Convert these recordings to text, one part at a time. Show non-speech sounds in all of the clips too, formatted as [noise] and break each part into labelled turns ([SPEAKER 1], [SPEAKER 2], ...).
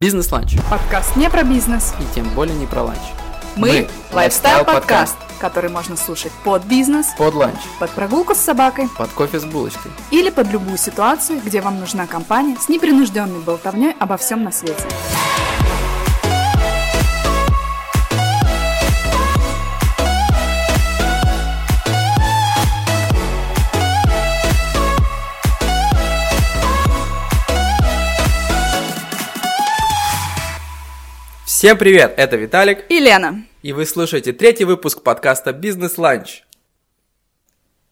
[SPEAKER 1] Бизнес-ланч.
[SPEAKER 2] Подкаст не про бизнес.
[SPEAKER 1] И тем более не про ланч.
[SPEAKER 2] Мы – лайфстайл-подкаст, который можно слушать под бизнес,
[SPEAKER 1] Под ланч.
[SPEAKER 2] под прогулку с собакой
[SPEAKER 1] Под кофе с булочкой.
[SPEAKER 2] или под любую ситуацию, где вам нужна компания с непринужденной болтовней обо всем на свете.
[SPEAKER 1] Всем привет, это Виталик,
[SPEAKER 2] И Лена.
[SPEAKER 1] и вы слушаете третий выпуск подкаста «Бизнес-ланч».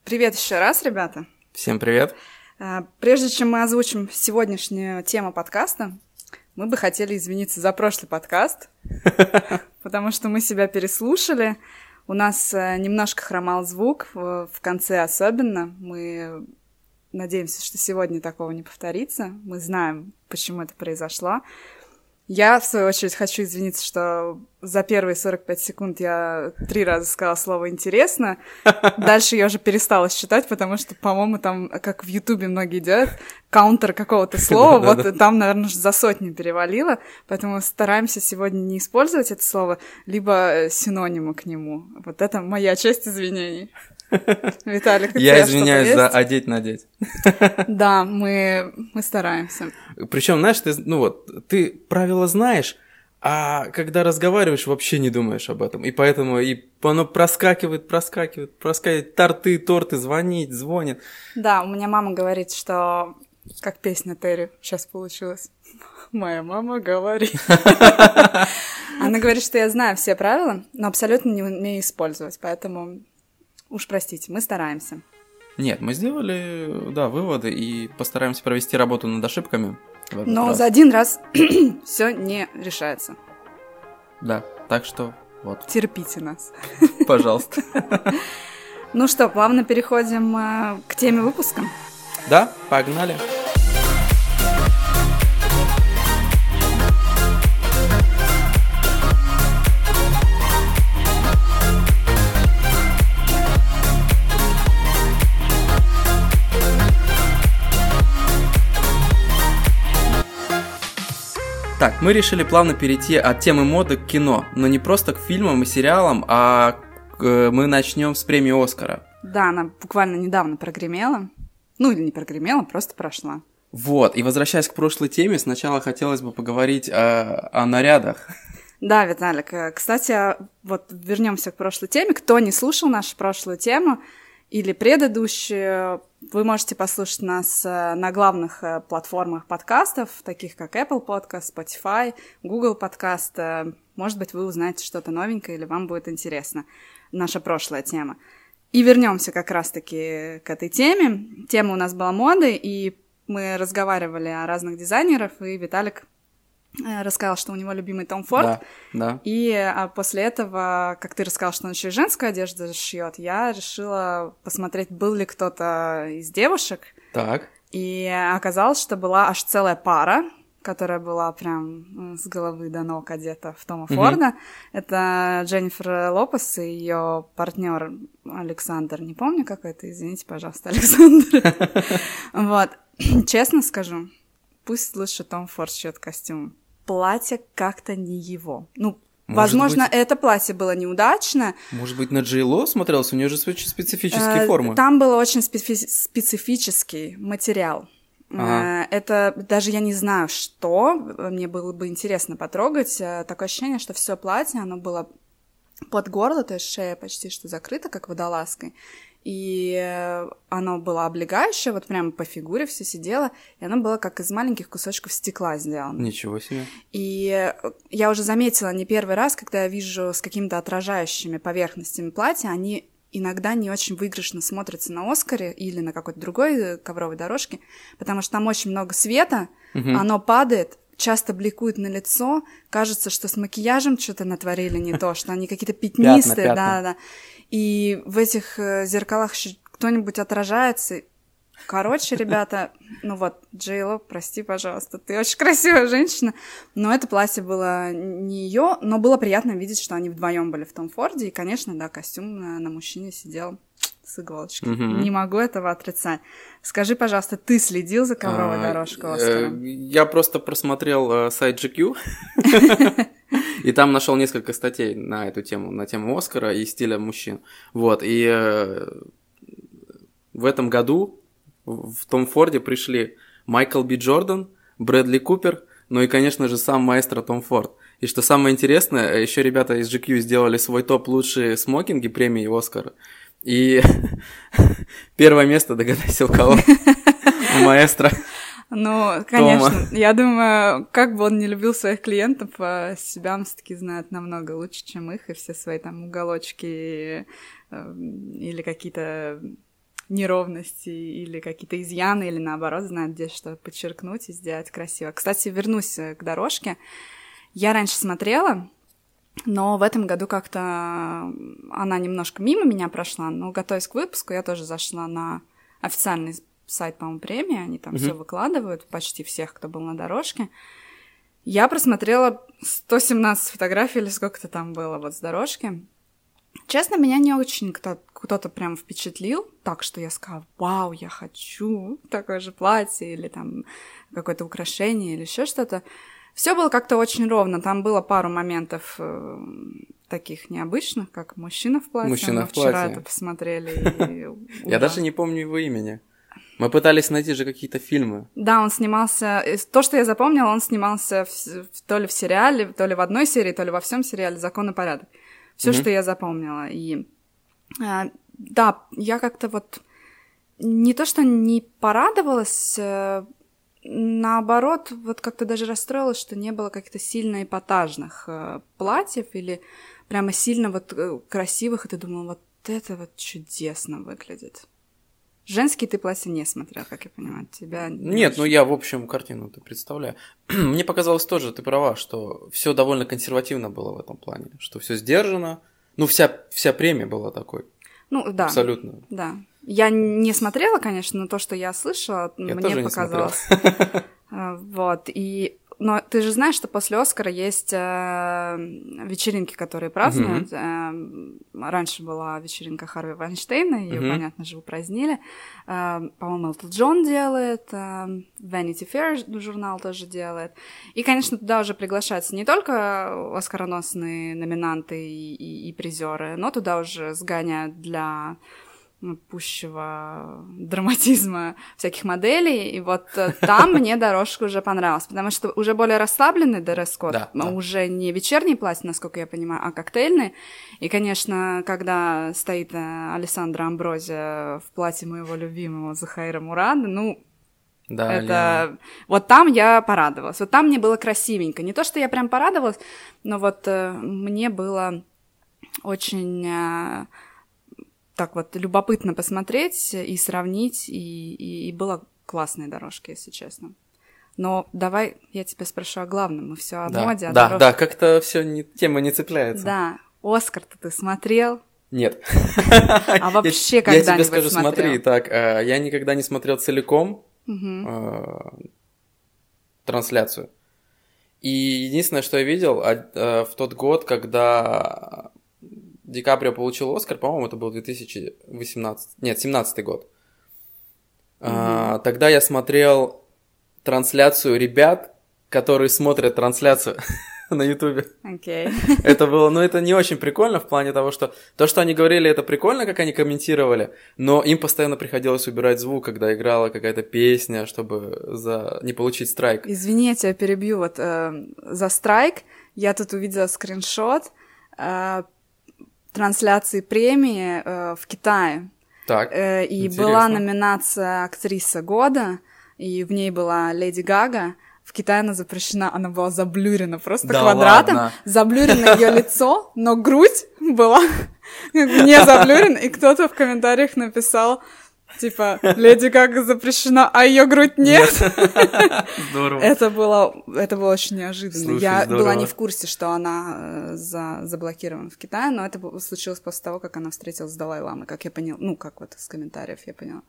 [SPEAKER 2] Привет еще раз, ребята.
[SPEAKER 1] Всем привет.
[SPEAKER 2] А, Прежде чем мы озвучим сегодняшнюю тему подкаста, мы бы хотели извиниться за прошлый подкаст, [laughs] потому что мы себя переслушали. У нас э, немножко хромал звук, в конце особенно. Мы надеемся, что сегодня такого не повторится. Мы знаем, почему это произошло. Я, в свою очередь, хочу извиниться, что за первые 45 секунд я три раза сказала слово «интересно». [laughs] Дальше я уже перестала считать, потому что, по-моему, там, как в Ютубе многие делают, каунтер какого-то [laughs] слова, вот там, наверное, за сотню перевалило. Поэтому стараемся сегодня не использовать это слово, либо синонимы к нему. Вот это моя часть извинений. Виталик,
[SPEAKER 1] Я извиняюсь за одеть-надеть.
[SPEAKER 2] Да, мы, мы стараемся.
[SPEAKER 1] Причем, знаешь, ты, ну вот, ты правила знаешь, а когда разговариваешь, вообще не думаешь об этом. И поэтому и оно проскакивает, проскакивает, проскакивает. Торты, торты, звонить, звонит.
[SPEAKER 2] Да, у меня мама говорит, что как песня Терри сейчас получилась. Моя мама говорит. [laughs] Она говорит, что я знаю все правила, но абсолютно не умею использовать, поэтому уж простите, мы стараемся.
[SPEAKER 1] Нет, мы сделали, да, выводы и постараемся провести работу над ошибками.
[SPEAKER 2] Но
[SPEAKER 1] раз.
[SPEAKER 2] за один раз [clears throat] все не решается.
[SPEAKER 1] Да, так что вот,
[SPEAKER 2] Терпите нас. [laughs]
[SPEAKER 1] пожалуйста.
[SPEAKER 2] Ну что, плавно переходим э, к теме выпуска.
[SPEAKER 1] Да, погнали. Так, мы решили плавно перейти от темы моды к кино, но не просто к фильмам и сериалам, а э, мы начнем с премии Оскара.
[SPEAKER 2] Да, она буквально недавно прогремела. Ну или не прогремела, просто прошла.
[SPEAKER 1] Вот, и возвращаясь к прошлой теме, сначала хотелось бы поговорить о, о нарядах.
[SPEAKER 2] Да, Виталик, э, кстати, вот вернемся к прошлой теме. Кто не слушал нашу прошлую тему или предыдущую, вы можете послушать нас э, на главных э, платформах подкастов, таких как Apple Podcast, Spotify, Google Podcast. Э, Может быть, вы узнаете что-то новенькое или вам будет интересно наша прошлая тема. И вернемся как раз-таки к этой теме. Тема у нас была моды, и мы разговаривали о разных дизайнерах, и Виталик рассказал, что у него любимый Том Форд.
[SPEAKER 1] Да, да.
[SPEAKER 2] И а, после этого, как ты рассказал, что он еще и женскую одежду шьет, я решила посмотреть, был ли кто-то из девушек.
[SPEAKER 1] Так.
[SPEAKER 2] И оказалось, что была аж целая пара, которая была прям с головы до ног одета в Тома
[SPEAKER 1] Мгм.
[SPEAKER 2] Форда. Это Дженнифер Лопес и ее партнер Александр. Не помню, как это, извините, пожалуйста, [laughs] Александр. [laughs] Вот. Честно скажу, пусть лучше Том Форд шьет костюм. Платье как-то не его. Ну,
[SPEAKER 1] Может
[SPEAKER 2] возможно,
[SPEAKER 1] быть-
[SPEAKER 2] это платье было неудачно,
[SPEAKER 1] Может быть, на Джей Ло смотрелся? У нее же очень специфические
[SPEAKER 2] Э,
[SPEAKER 1] формы.
[SPEAKER 2] Там был очень специфи- специфический материал.
[SPEAKER 1] Ага.
[SPEAKER 2] Э, Это даже я не знаю, что. Мне было бы интересно потрогать. Э, Такое ощущение, что все платье, оно было под горло, то есть шея почти что закрыта, как водолазкой. И э, оно было облегающее, вот прямо по фигуре все сидело, и оно было как из маленьких кусочков стекла сделано.
[SPEAKER 1] Ничего себе.
[SPEAKER 2] И э, я уже заметила не первый раз, когда я вижу с какими-то отражающими поверхностями платья, они иногда не очень выигрышно смотрятся на Оскаре или на какой-то другой э, ковровой дорожке, потому что там очень много света,
[SPEAKER 1] Мгм.
[SPEAKER 2] оно падает, часто бликует на лицо, кажется, что с макияжем что-то натворили не то, что они какие-то пятнистые,
[SPEAKER 1] пятна.
[SPEAKER 2] И в этих э, зеркалах кто-нибудь отражается. Короче, ребята, ну вот, Джейло, прости, пожалуйста, ты очень красивая женщина, но это платье было не ее, но было приятно видеть, что они вдвоем были в том Форде, и, конечно, да, костюм на, на мужчине сидел с иголочки. Угу. Не могу этого отрицать. Скажи, пожалуйста, ты следил за ковровой а, дорожкой Оскара?
[SPEAKER 1] Э, я просто просмотрел э, сайт GQ, [laughs] и там нашел несколько статей на эту тему, на тему Оскара и стиля мужчин. Вот, и э, в этом году в Том Форде пришли Майкл Би Джордан, Брэдли Купер, ну и, конечно же, сам маэстро Том Форд. И что самое интересное, э, еще ребята из GQ сделали свой топ лучшие смокинги премии Оскара. И [laughs] первое место, догадайся, у кого? [laughs] У маэстро.
[SPEAKER 2] Ну, конечно. Тома. Я думаю, как бы он не любил своих клиентов, а себя он все-таки знает намного лучше, чем их, и все свои там уголочки э, или какие-то неровности или какие-то изъяны, или наоборот, знает, где что подчеркнуть и сделать красиво. Кстати, вернусь э, к дорожке. Я раньше смотрела, но в этом году как-то она немножко мимо меня прошла, но готовясь к выпуску, я тоже зашла на официальный сайт, по-моему, премии, они там mm-hmm. все выкладывают, почти всех, кто был на дорожке. Я просмотрела 117 фотографий или сколько-то там было вот с дорожки. Честно, меня не очень кто- кто-то прям впечатлил, так что я сказала, вау, я хочу такое же платье или там какое-то украшение или еще что-то. Все было как-то очень ровно. Там было пару моментов э, таких необычных, как мужчина в платье.
[SPEAKER 1] Мужчина
[SPEAKER 2] Мы
[SPEAKER 1] в платье.
[SPEAKER 2] вчера это посмотрели. [laughs]
[SPEAKER 1] Я даже не помню его имени. Мы пытались найти же какие-то фильмы.
[SPEAKER 2] Да, он снимался... То, что я запомнила, он снимался то ли в сериале, то ли в одной серии, то ли во всем сериале «Закон и порядок». Все, что я запомнила. И а, да, я как-то вот не то, что не порадовалась, э, наоборот, вот как-то даже расстроилась, что не было каких-то сильно эпатажных э, платьев или прямо сильно вот э, красивых, и ты думала, вот это вот чудесно выглядит. Женские ты платья не смотрел, как я понимаю, тебя...
[SPEAKER 1] Нет, ну я, в общем, картину ты представляю. [clears throat] Мне показалось тоже, ты права, что все довольно консервативно было в этом плане, что все сдержано. Ну, вся, вся премия была такой.
[SPEAKER 2] Ну, да.
[SPEAKER 1] Абсолютно.
[SPEAKER 2] Да. Я не смотрела, конечно, но то, что я слышала, я мне показалось. А, [laughs] вот. И но ты же знаешь, что после Оскара есть э, вечеринки, которые празднуют. Mm-hmm. Э, раньше была вечеринка Харви Вайнштейна, ее, mm-hmm. понятно же, упразднили. Э, по-моему, Элтон Джон делает, э, Vanity Fair журнал тоже делает. И, конечно, туда уже приглашаются не только оскароносные номинанты и, и, и призеры, но туда уже сгоняют для пущего драматизма всяких моделей, и вот э, там мне дорожка уже понравилась, потому что уже более расслабленный дресс-код, да, да. уже не вечерний платье, насколько я понимаю, а коктейльный, и, конечно, когда стоит э, Александра Амбрози в платье моего любимого Захаира Мурада, ну, да, это вот там я порадовалась, вот там мне было красивенько, не то, что я прям порадовалась, но вот э, мне было очень э, так вот любопытно посмотреть и сравнить, и, и, и было классные дорожки, если честно. Но давай я тебя спрошу о главном. Мы все о
[SPEAKER 1] да,
[SPEAKER 2] моде,
[SPEAKER 1] о Да, дорожке. да, как-то все не, тема не цепляется.
[SPEAKER 2] Да. Оскар-то ты смотрел?
[SPEAKER 1] Нет. [laughs]
[SPEAKER 2] А вообще когда-нибудь
[SPEAKER 1] Я тебе скажу, смотри, так, э, я никогда не смотрел целиком э, трансляцию. И единственное, что я видел э, в тот год, когда Ди Каприо получил Оскар, по-моему, это был 2018, нет, 17 год. Mm-hmm. А, тогда я смотрел трансляцию ребят, которые смотрят трансляцию [laughs] на Ютубе.
[SPEAKER 2] Окей. Okay. [laughs]
[SPEAKER 1] Это было, ну, это не очень прикольно в плане того, что то, что они говорили, это прикольно, как они комментировали, но им постоянно приходилось убирать звук, когда играла какая-то песня, чтобы за не получить страйк.
[SPEAKER 2] Извини, я тебя перебью. Вот э, за страйк я тут увидела скриншот. Э, трансляции премии э, в Китае.
[SPEAKER 1] Так,
[SPEAKER 2] э, И интересно. была номинация «Актриса года», и в ней была Леди Гага. В Китае она запрещена, она была заблюрена просто да квадратом. Ладно. Заблюрено ее лицо, но грудь была [laughs] не заблюрена. И кто-то в комментариях написал, Типа, Леди Гага запрещена, а ее грудь нет. [laughs]
[SPEAKER 1] Здорово.
[SPEAKER 2] Это было, это было очень неожиданно. Слушай, я здорово. была не в курсе, что она э, за, заблокирована в Китае, но это случилось после того, как она встретилась с Далай Ламой, как я поняла. Ну, как вот из комментариев я поняла.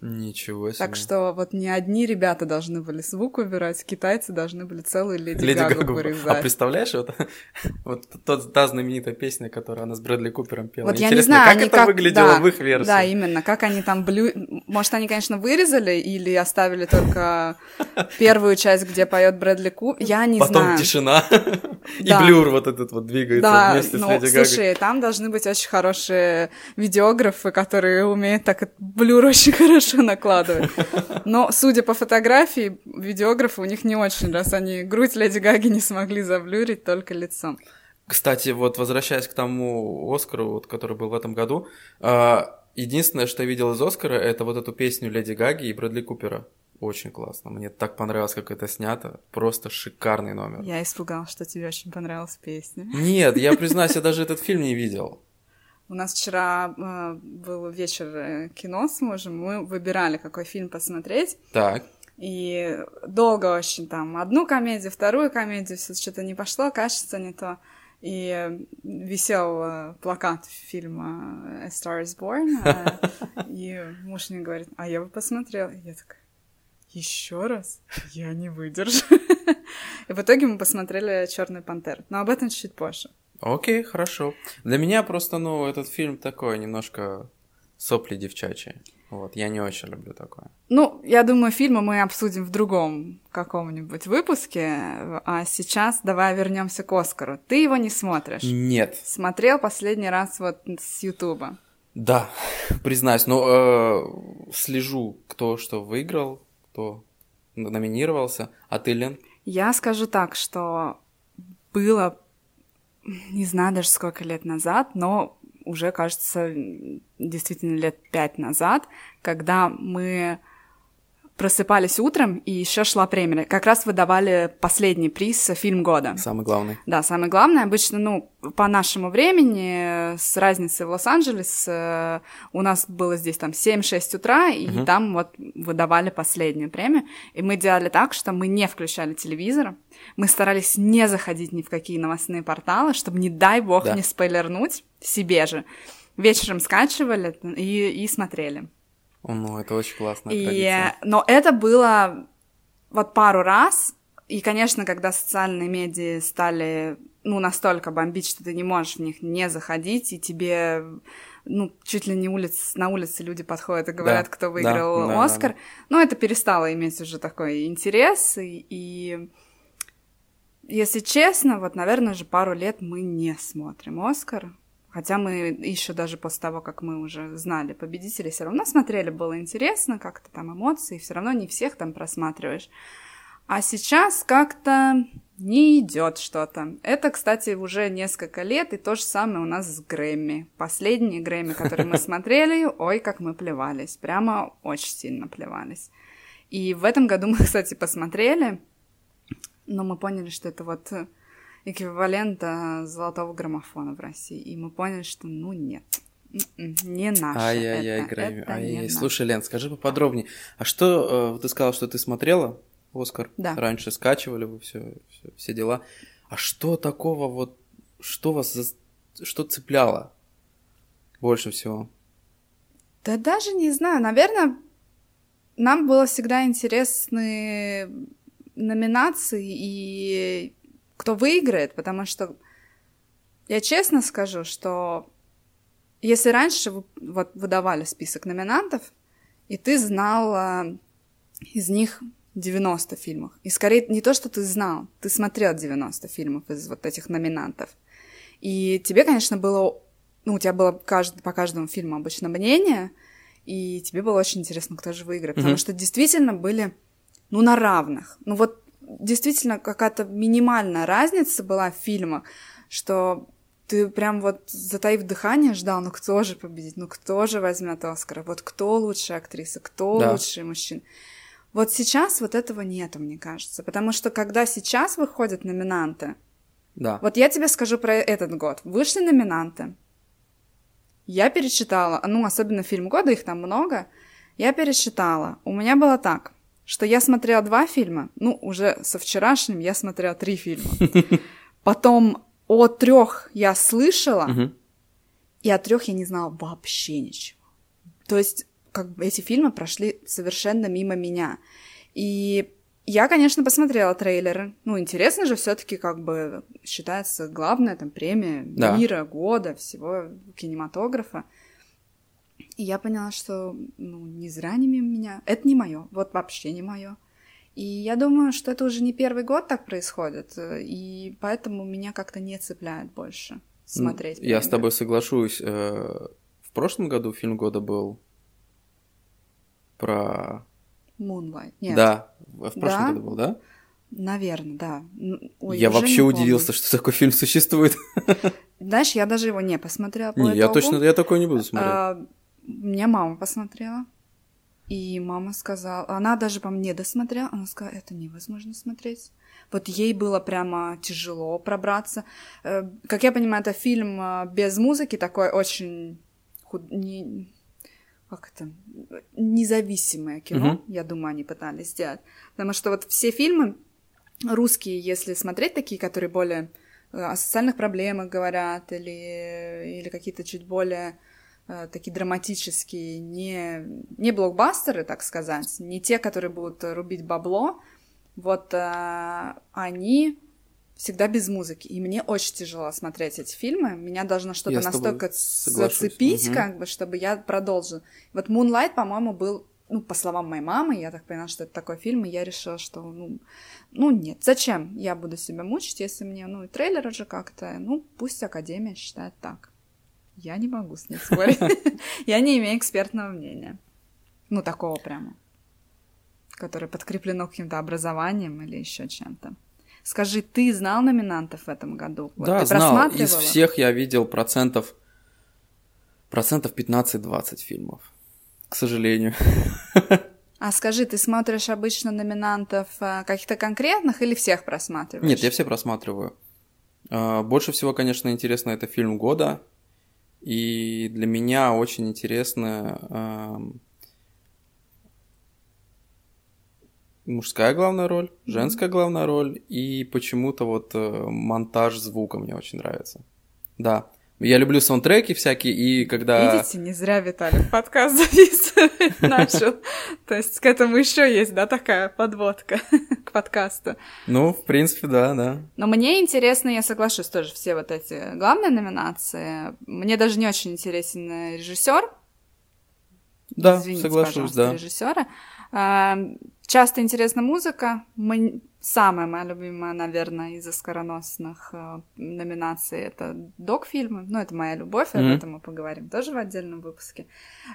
[SPEAKER 1] Ничего себе.
[SPEAKER 2] Так что вот не одни ребята должны были звук убирать, китайцы должны были целую Леди,
[SPEAKER 1] Леди
[SPEAKER 2] Гагу
[SPEAKER 1] Гагу. А
[SPEAKER 2] вырезать.
[SPEAKER 1] представляешь, вот, [laughs] вот тот, та знаменитая песня, которую она с Брэдли Купером пела.
[SPEAKER 2] Вот я не
[SPEAKER 1] Интересно,
[SPEAKER 2] знаю,
[SPEAKER 1] как
[SPEAKER 2] они
[SPEAKER 1] это
[SPEAKER 2] как-
[SPEAKER 1] выглядело
[SPEAKER 2] да,
[SPEAKER 1] в их версии?
[SPEAKER 2] Да, именно, как они там блю... Может, они, конечно, вырезали или оставили только [laughs] первую часть, где поет Брэдли Куп. Я не
[SPEAKER 1] Потом
[SPEAKER 2] знаю.
[SPEAKER 1] тишина, [laughs] и блюр вот этот вот двигается
[SPEAKER 2] Да,
[SPEAKER 1] вместе с
[SPEAKER 2] ну,
[SPEAKER 1] Леди Гагой.
[SPEAKER 2] слушай, там должны быть очень хорошие видеографы, которые умеют так блюр очень хорошо [laughs] накладывать. Но, судя по фотографии, видеографы у них не очень, раз они грудь Леди Гаги не смогли заблюрить, только лицо.
[SPEAKER 1] Кстати, вот возвращаясь к тому Оскару, вот, который был в этом году, а, единственное, что я видел из Оскара, это вот эту песню Леди Гаги и Брэдли Купера. Очень классно. Мне так понравилось, как это снято. Просто шикарный номер.
[SPEAKER 2] Я испугалась, что тебе очень понравилась песня.
[SPEAKER 1] Нет, я признаюсь, я даже этот фильм не видел.
[SPEAKER 2] У нас вчера э, был вечер э, кино с мужем, мы выбирали, какой фильм посмотреть,
[SPEAKER 1] Так.
[SPEAKER 2] и долго очень там одну комедию, вторую комедию, все что-то не пошло, качество не то. И э, висел э, плакат фильма A Star is Born, э, [laughs] и муж мне говорит, а я бы посмотрела. И я такая, еще раз? Я не выдержу. [laughs] И в итоге мы посмотрели Черный пантер. Но об этом чуть позже.
[SPEAKER 1] Окей, хорошо. Для меня просто, ну, этот фильм такой немножко сопли девчачьи. Вот, я не очень люблю такое.
[SPEAKER 2] Ну, я думаю, фильмы мы обсудим в другом каком-нибудь выпуске. А сейчас давай вернемся к Оскару. Ты его не смотришь.
[SPEAKER 1] Нет.
[SPEAKER 2] Смотрел последний раз вот с Ютуба.
[SPEAKER 1] Да, [laughs] признаюсь, но э, слежу, кто что выиграл, кто номинировался. А ты, Лен?
[SPEAKER 2] Я скажу так, что было, [laughs] не знаю даже сколько лет назад, но уже, кажется, действительно лет пять назад, когда мы просыпались утром, и еще шла премия. Как раз выдавали последний приз фильм года.
[SPEAKER 1] Самый главный.
[SPEAKER 2] Да, самое главное, обычно, ну, по нашему времени, с разницей в Лос-Анджелес, э, у нас было здесь там 7-6 утра, и
[SPEAKER 1] Мгм.
[SPEAKER 2] там вот выдавали последнюю премию. И мы делали так, что мы не включали телевизор, мы старались не заходить ни в какие новостные порталы, чтобы, не дай бог,
[SPEAKER 1] Да.
[SPEAKER 2] не спойлернуть себе же. Вечером скачивали и, и смотрели.
[SPEAKER 1] Ну, это очень классная
[SPEAKER 2] И,
[SPEAKER 1] традиция.
[SPEAKER 2] но это было вот пару раз, и, конечно, когда социальные медиа стали, ну, настолько бомбить, что ты не можешь в них не заходить, и тебе, ну, чуть ли не улиц, на улице люди подходят и говорят,
[SPEAKER 1] Да,
[SPEAKER 2] кто
[SPEAKER 1] да,
[SPEAKER 2] выиграл
[SPEAKER 1] да, да,
[SPEAKER 2] Оскар. Ну, это перестало иметь уже такой интерес, и, и если честно, вот, наверное, уже пару лет мы не смотрим Оскар. Хотя мы еще даже после того, как мы уже знали победителей, все равно смотрели, было интересно, как-то там эмоции, все равно не всех там просматриваешь. А сейчас как-то не идет что-то. Это, кстати, уже несколько лет, и то же самое у нас с Грэмми. Последние Грэмми, которые мы [laughs] смотрели, ой, как мы плевались. Прямо очень сильно плевались. И в этом году мы, [laughs] кстати, посмотрели, но мы поняли, что это вот эквивалент а, золотого граммофона в России. И мы поняли, что ну нет, м-м, не наше.
[SPEAKER 1] Ай-яй-яй, Грэмми. Ай-яй. Слушай, Лен, скажи поподробнее. А что, э, ты сказала, что ты смотрела Оскар?
[SPEAKER 2] Да.
[SPEAKER 1] Раньше скачивали вы все, все дела. А что такого вот, что вас, за- что цепляло больше всего?
[SPEAKER 2] Да даже не знаю, наверное, нам было всегда интересны номинации и кто выиграет, потому что я честно скажу, что если раньше вы- вот выдавали список номинантов, и ты знал из них 90 фильмов, и скорее не то, что ты знал, ты смотрел 90 фильмов из вот этих номинантов, и тебе, конечно, было, ну, у тебя было кажд- по каждому фильму обычно мнение, и тебе было очень интересно, кто же выиграет, потому
[SPEAKER 1] Мгм.
[SPEAKER 2] что действительно были, ну, на равных. Ну, вот действительно какая-то минимальная разница была в фильмах, что ты прям вот, затаив дыхание, ждал, ну кто же победит, ну кто же возьмет Оскара, вот кто лучшая актриса, кто
[SPEAKER 1] Да.
[SPEAKER 2] лучший мужчина. Вот сейчас вот этого нету, мне кажется, потому что когда сейчас выходят номинанты,
[SPEAKER 1] Да.
[SPEAKER 2] вот я тебе скажу про этот год. Вышли номинанты. Я перечитала, ну, особенно фильм года, их там много. Я пересчитала. У меня было так, что я смотрела два фильма. Ну, уже со вчерашним я смотрела три фильма. [laughs] Потом о трех я слышала, и о трех я не знала вообще ничего. То есть как бы эти фильмы прошли совершенно мимо меня. И я, конечно, посмотрела трейлеры. Ну, интересно же, все-таки как бы считается главная там премия
[SPEAKER 1] Да.
[SPEAKER 2] мира, года, всего кинематографа. И я поняла, что ну, не зря не мимо меня. Это не мое, вот вообще не мое. И я думаю, что это уже не первый год так происходит, э, и поэтому меня как-то не цепляет больше смотреть.
[SPEAKER 1] Я с тобой соглашусь. э, В прошлом году фильм года был про...
[SPEAKER 2] Moonlight. Нет,
[SPEAKER 1] Да, в прошлом
[SPEAKER 2] Да?
[SPEAKER 1] году был, да?
[SPEAKER 2] наверное, да. Ой,
[SPEAKER 1] я вообще
[SPEAKER 2] помню.
[SPEAKER 1] удивился, что такой фильм существует.
[SPEAKER 2] Знаешь, я даже его не посмотрела по
[SPEAKER 1] Не, я
[SPEAKER 2] итогу.
[SPEAKER 1] точно, я такой не буду смотреть.
[SPEAKER 2] А, Меня мама посмотрела. И мама сказала, она даже по мне досмотрела, она сказала, это невозможно смотреть. Вот ей было прямо тяжело пробраться. Э, Как я понимаю, это фильм э, без музыки, такой очень худ- не- как это, независимое кино,
[SPEAKER 1] Мгм.
[SPEAKER 2] я думаю, они пытались сделать. Потому что вот все фильмы русские, если смотреть такие, которые более э, о социальных проблемах говорят, или, или какие-то чуть более такие драматические, не, не блокбастеры, так сказать, не те, которые будут э, рубить бабло, вот э, они всегда без музыки. И мне очень тяжело смотреть эти фильмы. Меня должно что-то настолько
[SPEAKER 1] соглашусь.
[SPEAKER 2] зацепить,
[SPEAKER 1] Мгм.
[SPEAKER 2] как бы, чтобы я продолжила. Вот Moonlight, по-моему, был, ну, по словам моей мамы, я так поняла, что это такой фильм, и я решила, что, ну, ну нет, зачем я буду себя мучить, если мне, ну, и трейлер уже как-то, ну, пусть Академия считает так. Я не могу с ней спорить. [laughs] Я не имею экспертного мнения. Ну, такого прямо. Которое подкреплено каким-то образованием или еще чем-то. Скажи, ты знал номинантов в этом году? Вот
[SPEAKER 1] Да,
[SPEAKER 2] ты
[SPEAKER 1] знал. Из всех я видел процентов процентов 15-20 фильмов. К сожалению. [laughs]
[SPEAKER 2] А скажи, ты смотришь обычно номинантов а, каких-то конкретных или всех просматриваешь?
[SPEAKER 1] Нет, я все просматриваю. А, Больше всего, конечно, интересно это фильм года. И для меня очень интересно ам, мужская главная роль, женская главная роль, и почему-то вот э, монтаж звука мне очень нравится. Да. Я люблю саундтреки всякие, и когда...
[SPEAKER 2] Видите, не зря Виталий подкаст записывать [laughs] начал. То есть к этому еще есть, да, такая подводка [laughs] к подкасту.
[SPEAKER 1] Ну, в принципе, да, да.
[SPEAKER 2] Но мне интересно, я соглашусь тоже, все вот эти главные номинации. Мне даже не очень интересен режиссер.
[SPEAKER 1] Да,
[SPEAKER 2] Извините,
[SPEAKER 1] соглашусь, да.
[SPEAKER 2] режиссера. А, Часто интересна музыка. Мы- Самая моя любимая, наверное, из оскароносных э, номинаций это док-фильмы. Ну, это моя любовь, об
[SPEAKER 1] Мгм.
[SPEAKER 2] этом мы поговорим тоже в отдельном выпуске.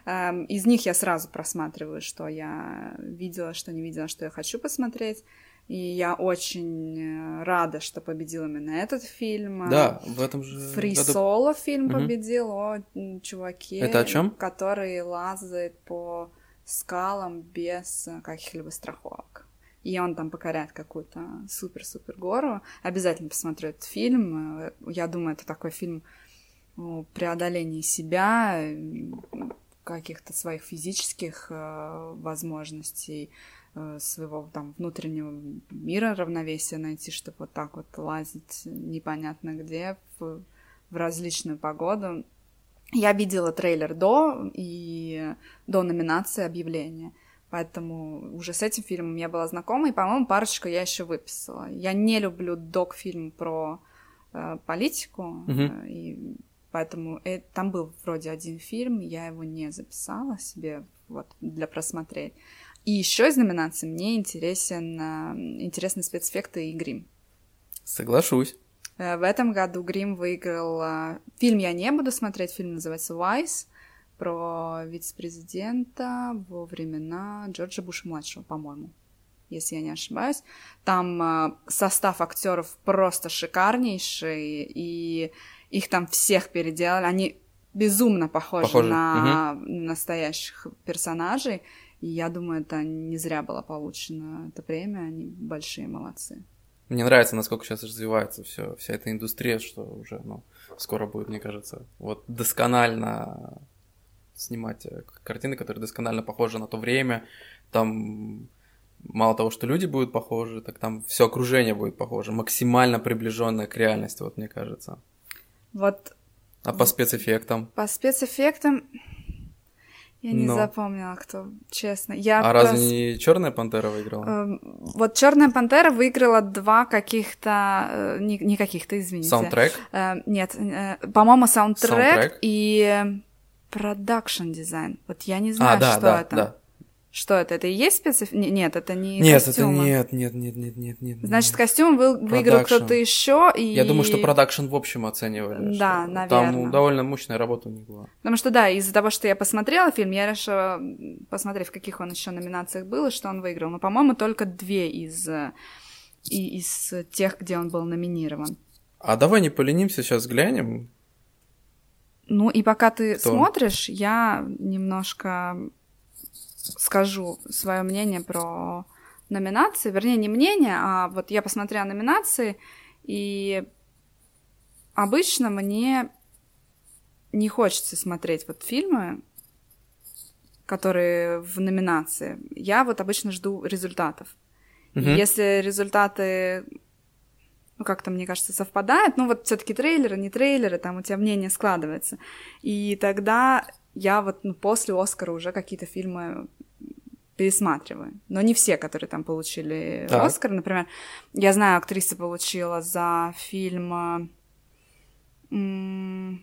[SPEAKER 2] Эм, Из них я сразу просматриваю, что я видела, что не видела, что я хочу посмотреть. И я очень э, рада, что победил именно этот фильм.
[SPEAKER 1] Да, в этом же
[SPEAKER 2] Фри
[SPEAKER 1] году-
[SPEAKER 2] Соло фильм
[SPEAKER 1] Мгм.
[SPEAKER 2] победил о чуваке,
[SPEAKER 1] Это о чём?
[SPEAKER 2] который лазает по скалам без э, каких-либо страховок. И он там покоряет какую-то супер-супер гору. Обязательно посмотрю этот фильм. Э, Я думаю, это такой фильм о преодолении себя, каких-то своих физических э, возможностей, э, своего там внутреннего мира равновесия найти, чтобы вот так вот лазить непонятно где в, в различную погоду. Я видела трейлер до и до номинации объявления. Поэтому уже с этим фильмом я была знакома, и, по-моему, парочку я еще выписала. Я не люблю док-фильм про э, политику, э, и поэтому э, там был вроде один фильм, я его не записала себе вот для просмотреть. И еще из номинаций мне интересен, э, интересны спецэффекты и грим.
[SPEAKER 1] Соглашусь.
[SPEAKER 2] Э, В этом году Грим выиграл... э, Фильм я не буду смотреть, фильм называется «Вайс», про вице-президента во времена Джорджа Буша-младшего, по-моему, если я не ошибаюсь. Там э, состав актеров просто шикарнейший, и их там всех переделали. Они безумно похожи,
[SPEAKER 1] Похожи,
[SPEAKER 2] на настоящих персонажей. И я думаю, это не зря было получено это премия. Они большие молодцы.
[SPEAKER 1] Мне нравится, насколько сейчас развивается все, вся эта индустрия, что уже, ну, скоро будет, мне кажется, вот досконально снимать э, картины, которые досконально похожи на то время. Там мало того, что люди будут похожи, так там все окружение будет похоже, максимально приближенное к реальности, вот мне кажется.
[SPEAKER 2] Вот
[SPEAKER 1] А по спецэффектам?
[SPEAKER 2] По спецэффектам Я не
[SPEAKER 1] Но.
[SPEAKER 2] запомнила, кто, честно. Я
[SPEAKER 1] А
[SPEAKER 2] просто-
[SPEAKER 1] разве не Черная пантера выиграла?
[SPEAKER 2] Эм, Вот Черная пантера выиграла два каких-то. э, Не, не каких-то, извините.
[SPEAKER 1] Саундтрек?
[SPEAKER 2] Э, Нет, э, по-моему, саундтрек,
[SPEAKER 1] Саундтрек.
[SPEAKER 2] и production design. Вот я не знаю,
[SPEAKER 1] А, да,
[SPEAKER 2] что
[SPEAKER 1] да,
[SPEAKER 2] это.
[SPEAKER 1] да.
[SPEAKER 2] Что это? Это и есть специф... не- Нет, это не
[SPEAKER 1] Нет, это
[SPEAKER 2] костюмы.
[SPEAKER 1] нет, нет, нет, нет, нет, нет.
[SPEAKER 2] Значит, костюм вы- выиграл кто-то еще, и...
[SPEAKER 1] Я думаю, что production в общем оценивали.
[SPEAKER 2] Да,
[SPEAKER 1] что
[SPEAKER 2] наверно.
[SPEAKER 1] Там довольно мощная работа у них была.
[SPEAKER 2] Потому что, да, из-за того, что я посмотрела фильм, я решила посмотреть, в каких он еще номинациях был и что он выиграл. Но, по-моему, только две из, и из тех, где он был номинирован.
[SPEAKER 1] А давай не поленимся, сейчас глянем.
[SPEAKER 2] Ну и пока ты
[SPEAKER 1] Кто?
[SPEAKER 2] смотришь, я немножко скажу свое мнение про номинации. Вернее, не мнение, а вот я посмотрела номинации, и обычно мне не хочется смотреть вот фильмы, которые в номинации. Я вот обычно жду результатов.
[SPEAKER 1] Мгм.
[SPEAKER 2] Если результаты, ну, как-то, мне кажется, совпадают, ну, вот все таки трейлеры, не трейлеры, там у тебя мнение складывается. И тогда я вот ну, после Оскара уже какие-то фильмы пересматриваю. Но не все, которые там получили
[SPEAKER 1] Так.
[SPEAKER 2] Оскар. Например, я знаю, актриса получила за фильм э,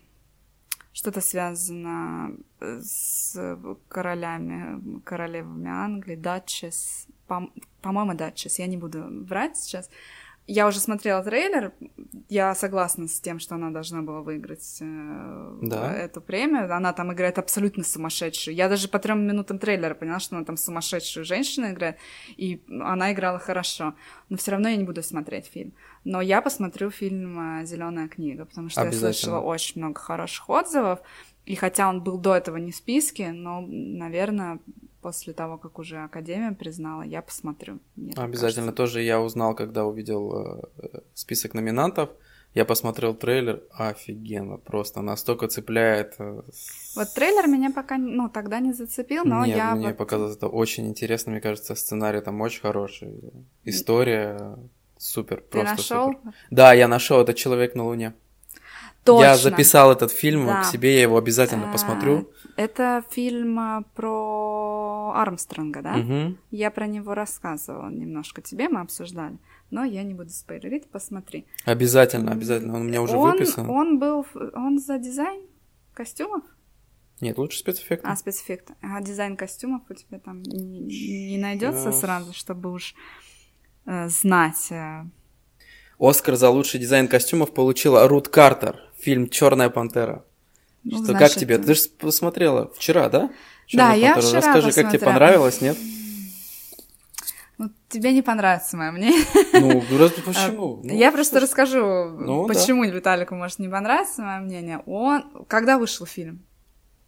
[SPEAKER 2] что-то связано с королями, королевами Англии, Датчес, по- по-моему, Датчес, я не буду врать сейчас. Я уже смотрела трейлер, я согласна с тем, что она должна была выиграть э,
[SPEAKER 1] Да.
[SPEAKER 2] эту премию. Она там играет абсолютно сумасшедшую. Я даже по трем минутам трейлера поняла, что она там сумасшедшую женщину играет, и она играла хорошо. Но все равно я не буду смотреть фильм. Но я посмотрю фильм Зеленая книга, потому что я слышала очень много хороших отзывов. И хотя он был до этого не в списке, но, наверное, после того, как уже Академия признала, я посмотрю. Мне
[SPEAKER 1] Обязательно
[SPEAKER 2] кажется.
[SPEAKER 1] тоже я узнал, когда увидел э, список номинантов. Я посмотрел трейлер, офигенно, просто настолько цепляет. э,
[SPEAKER 2] Вот трейлер меня пока, ну, тогда не зацепил, но
[SPEAKER 1] Нет,
[SPEAKER 2] я
[SPEAKER 1] мне
[SPEAKER 2] вот-
[SPEAKER 1] показалось это очень интересно, мне кажется, сценарий там очень хороший, история супер,
[SPEAKER 2] Ты
[SPEAKER 1] просто
[SPEAKER 2] нашел?
[SPEAKER 1] супер. Да, я нашел, это человек на Луне.
[SPEAKER 2] Точно.
[SPEAKER 1] Я записал этот фильм
[SPEAKER 2] Да.
[SPEAKER 1] к себе, я его обязательно
[SPEAKER 2] А,
[SPEAKER 1] посмотрю.
[SPEAKER 2] Это фильм а, про Армстронга, да?
[SPEAKER 1] Мгм.
[SPEAKER 2] Я про него рассказывала немножко тебе, мы обсуждали. Но я не буду спойлерить, посмотри.
[SPEAKER 1] Обязательно, обязательно. Он у меня уже
[SPEAKER 2] он,
[SPEAKER 1] выписан.
[SPEAKER 2] Он был... Он за дизайн костюмов?
[SPEAKER 1] Нет, лучше спецэффекты.
[SPEAKER 2] А, спецэффекты. А дизайн костюмов у тебя там не, не найдется сразу, чтобы уж э, знать. э.
[SPEAKER 1] Оскар за лучший дизайн костюмов получила Рут Картер. Фильм Черная пантера.
[SPEAKER 2] Ну,
[SPEAKER 1] Что,
[SPEAKER 2] значит,
[SPEAKER 1] как тебе? Ты же посмотрела вчера, да?
[SPEAKER 2] Да,
[SPEAKER 1] «Чёрную
[SPEAKER 2] я
[SPEAKER 1] пантеру»?
[SPEAKER 2] вчера
[SPEAKER 1] Расскажи, как тебе
[SPEAKER 2] посмотрела.
[SPEAKER 1] понравилось, нет?
[SPEAKER 2] ну, тебе не понравится мое мнение.
[SPEAKER 1] Ну, раз- почему? Ну,
[SPEAKER 2] А, Я просто расскажу,
[SPEAKER 1] Ну, да.
[SPEAKER 2] почему Виталику может не понравиться мое мнение. Он... Когда вышел фильм?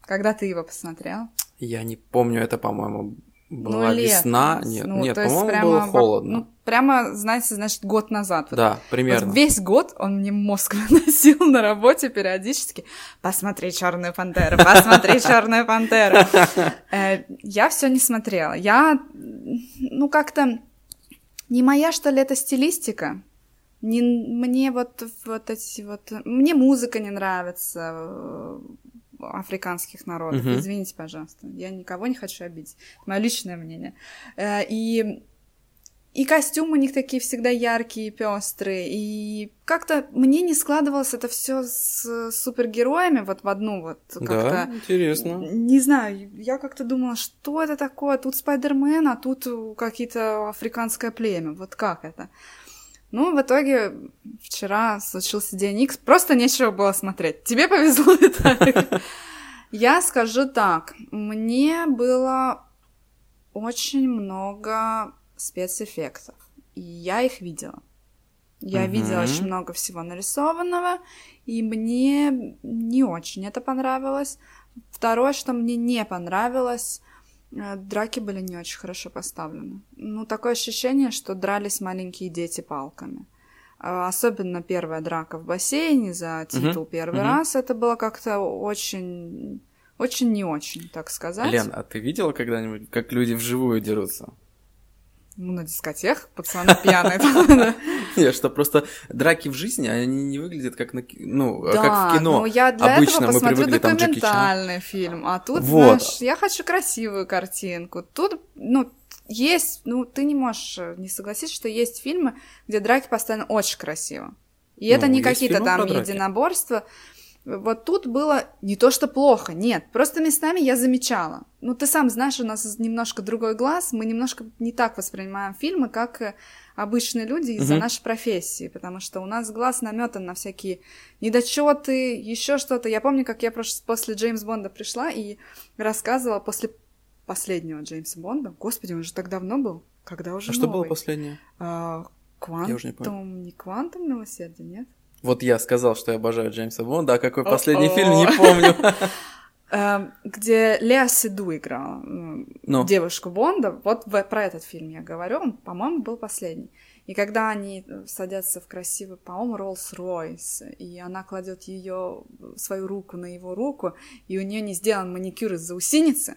[SPEAKER 2] Когда ты его посмотрел?
[SPEAKER 1] Я не помню, это, по-моему, была
[SPEAKER 2] ну,
[SPEAKER 1] весна. Нет,
[SPEAKER 2] Ну,
[SPEAKER 1] нет, по-моему,
[SPEAKER 2] прямо
[SPEAKER 1] было холодно.
[SPEAKER 2] Ну, прямо, знаете, значит, год назад. Вот
[SPEAKER 1] да, примерно.
[SPEAKER 2] Вот весь год он мне мозг [laughs] выносил на работе периодически. Посмотри Черную пантеру, посмотри [laughs] Черную пантеру. Э, Я все не смотрела. Я, ну, как-то не моя, что ли, эта стилистика. Не, мне вот, вот эти вот... Мне музыка не нравится африканских народов.
[SPEAKER 1] Мгм.
[SPEAKER 2] Извините, пожалуйста. Я никого не хочу обидеть. Мое личное мнение. Э, И и костюмы у них такие всегда яркие, пестрые. И как-то мне не складывалось это все с супергероями вот в одну вот
[SPEAKER 1] Да,
[SPEAKER 2] как-то.
[SPEAKER 1] интересно.
[SPEAKER 2] Не знаю, я как-то думала, что это такое? Тут Спайдермен, а тут какие-то африканское племя. Вот как это? Ну, в итоге вчера случился день Икс, просто нечего было смотреть. Тебе повезло, [laughs] Виталик. Я скажу так, мне было очень много спецэффектов, и я их видела. Я
[SPEAKER 1] Мгм.
[SPEAKER 2] видела очень много всего нарисованного, и мне не очень это понравилось. Второе, что мне не понравилось, драки были не очень хорошо поставлены. Ну, такое ощущение, что дрались маленькие дети палками. А, Особенно первая драка в бассейне за титул первый
[SPEAKER 1] мгм.
[SPEAKER 2] раз. Это было как-то очень... Очень не очень, так сказать.
[SPEAKER 1] Лен, а ты видела когда-нибудь, как люди вживую дерутся?
[SPEAKER 2] Ну, на дискотеках пацаны пьяные.
[SPEAKER 1] Нет, что просто драки в жизни, они не выглядят как на ну,
[SPEAKER 2] Да,
[SPEAKER 1] как в кино.
[SPEAKER 2] но я для
[SPEAKER 1] Обычно
[SPEAKER 2] этого посмотрю документальный фильм, а тут,
[SPEAKER 1] Вот.
[SPEAKER 2] знаешь, я хочу красивую картинку. Тут, ну, есть, ну, ты не можешь э, не согласиться, что есть фильмы, где драки поставлены очень красиво. И это
[SPEAKER 1] Ну,
[SPEAKER 2] не какие-то там
[SPEAKER 1] про драки.
[SPEAKER 2] Вот тут было не то, что плохо, нет, просто местами я замечала. Ну, ты сам знаешь, у нас немножко другой глаз, мы немножко не так воспринимаем фильмы, как э, обычные люди из-за
[SPEAKER 1] Мгм.
[SPEAKER 2] нашей профессии, потому что у нас глаз наметан на всякие недочеты, еще что-то. Я помню, как я после Джеймс Бонда пришла и рассказывала после последнего Джеймса Бонда. Господи, он же так давно был. Когда уже
[SPEAKER 1] А что было
[SPEAKER 2] новый?
[SPEAKER 1] последнее?
[SPEAKER 2] А,
[SPEAKER 1] уже не
[SPEAKER 2] Квантум, не квантум милосердия, нет?
[SPEAKER 1] Вот я сказал, что я обожаю Джеймса Бонда, а какой последний фильм, не помню. [laughs]
[SPEAKER 2] Эм, где Леа Седу играла
[SPEAKER 1] Ну.
[SPEAKER 2] девушку Бонда. Вот про этот фильм я говорю, он, по-моему, был последний. И когда они э, садятся в красивый, по-моему, Роллс-Ройс, и она кладет ее свою руку на его руку, и у нее не сделан маникюр из заусеницы.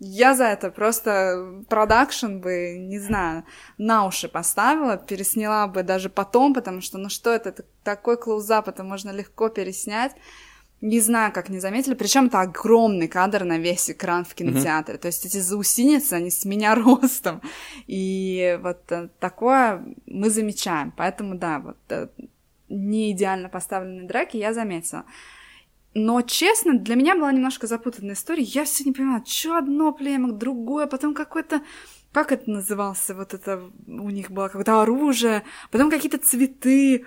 [SPEAKER 2] Я за это просто продакшн бы, не знаю, на уши поставила, пересняла бы даже потом, потому что, ну что это, это такой клоузап, это можно легко переснять. Не знаю, как не заметили. Причем это огромный кадр на весь экран в кинотеатре. То есть эти заусеницы, они с меня [laughs] ростом. И вот э, такое мы замечаем. Поэтому, да, вот э, не идеально поставленные драки я заметила. Но, честно, для меня была немножко запутанная история. Я все не понимала, что одно племя, другое, потом какой-то... Как это назывался? Вот это у них было какое-то оружие, потом какие-то цветы,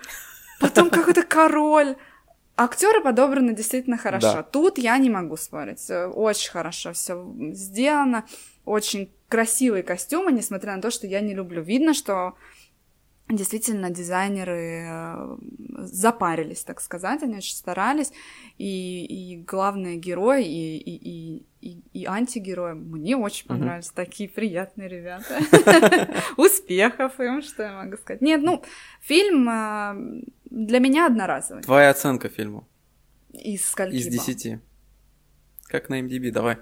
[SPEAKER 2] потом [laughs] какой-то король. Актеры подобраны действительно хорошо.
[SPEAKER 1] Да.
[SPEAKER 2] Тут я не могу спорить. Очень хорошо все сделано. Очень красивые костюмы, несмотря на то, что я не люблю. Видно, что действительно дизайнеры э, запарились, так сказать, они очень старались, и, и главные герои, и, и, и, и, антигерои мне очень понравились, такие приятные ребята. [laughs] Успехов им, что я могу сказать. Нет, ну, фильм э, для меня одноразовый.
[SPEAKER 1] Твоя оценка фильму
[SPEAKER 2] Из скольки
[SPEAKER 1] из? 10. Как на MDB, давай.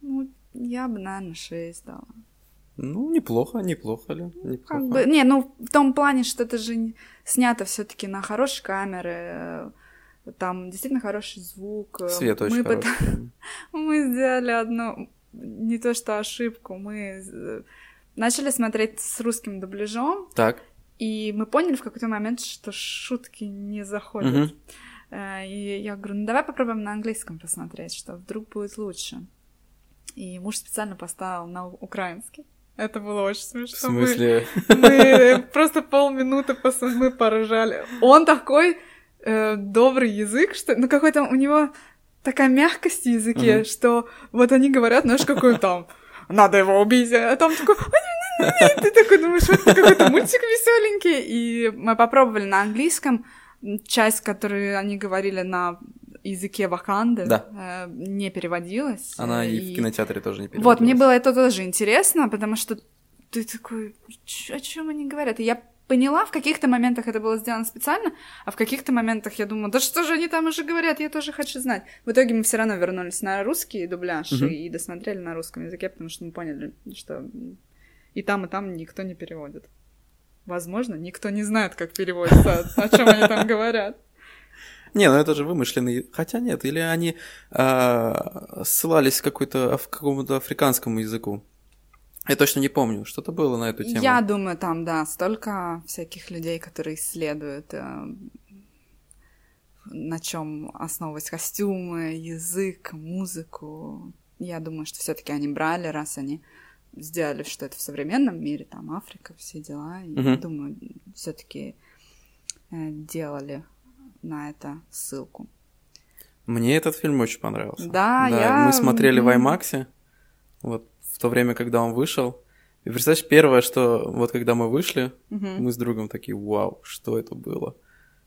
[SPEAKER 2] Ну, я бы, наверное, 6 дала.
[SPEAKER 1] Ну, неплохо, неплохо ли?
[SPEAKER 2] Как
[SPEAKER 1] Неплохо.
[SPEAKER 2] бы, не, ну, в том плане, что это же снято все таки на хорошей камеры, э, там действительно хороший звук. э,
[SPEAKER 1] Свет очень
[SPEAKER 2] мы, пыта- [laughs] мы сделали одну, не то что ошибку, мы э, начали смотреть с русским дубляжом,
[SPEAKER 1] Так.
[SPEAKER 2] и мы поняли в какой-то момент, что шутки не заходят. И я говорю, ну давай попробуем на английском посмотреть, что вдруг будет лучше. И муж специально поставил на украинский. Это было очень
[SPEAKER 1] В
[SPEAKER 2] смешно. Мы-
[SPEAKER 1] смысле?
[SPEAKER 2] мы просто полминуты пос- мы поражали. Он такой э, добрый язык, что ну какой-то у него такая мягкость в языке,
[SPEAKER 1] Мгм.
[SPEAKER 2] что вот они говорят, знаешь, какой там надо его убить, а там такой ты такой думаешь, вот какой-то мультик веселенький, и мы попробовали на английском часть, которую они говорили на языке Ваканды,
[SPEAKER 1] Да.
[SPEAKER 2] э, не переводилась.
[SPEAKER 1] Она
[SPEAKER 2] э,
[SPEAKER 1] и в кинотеатре тоже не
[SPEAKER 2] вот, мне
[SPEAKER 1] переводилась.
[SPEAKER 2] было это тоже интересно, потому что ты такой, «Чё- о чем они говорят? И я поняла, в каких-то моментах это было сделано специально, а в каких-то моментах я думала, да что же они там уже говорят, я тоже хочу знать. В итоге мы все равно вернулись на русский дубляж
[SPEAKER 1] Мгм.
[SPEAKER 2] и досмотрели на русском языке, потому что мы поняли, что и там, и там никто не переводит. Возможно, никто не знает, как переводится, о чем они там говорят.
[SPEAKER 1] Не, ну это же вымышленный. Хотя нет, или они а, ссылались какой-то аф- какому-то африканскому языку. Я точно не помню, что-то было на эту тему.
[SPEAKER 2] Я думаю, там, да, столько всяких людей, которые исследуют, э, на чем основывать костюмы, язык, музыку. Я думаю, что все-таки они брали, раз они сделали, что это в современном мире, там Африка, все дела. И
[SPEAKER 1] Мгм.
[SPEAKER 2] думаю, все-таки делали на это ссылку.
[SPEAKER 1] Мне этот фильм очень понравился.
[SPEAKER 2] Да, я-
[SPEAKER 1] Мы смотрели в. IMAX, вот в то время, когда он вышел. И представляешь, первое, что вот когда мы вышли,
[SPEAKER 2] Мгм.
[SPEAKER 1] мы с другом такие, вау, что это было?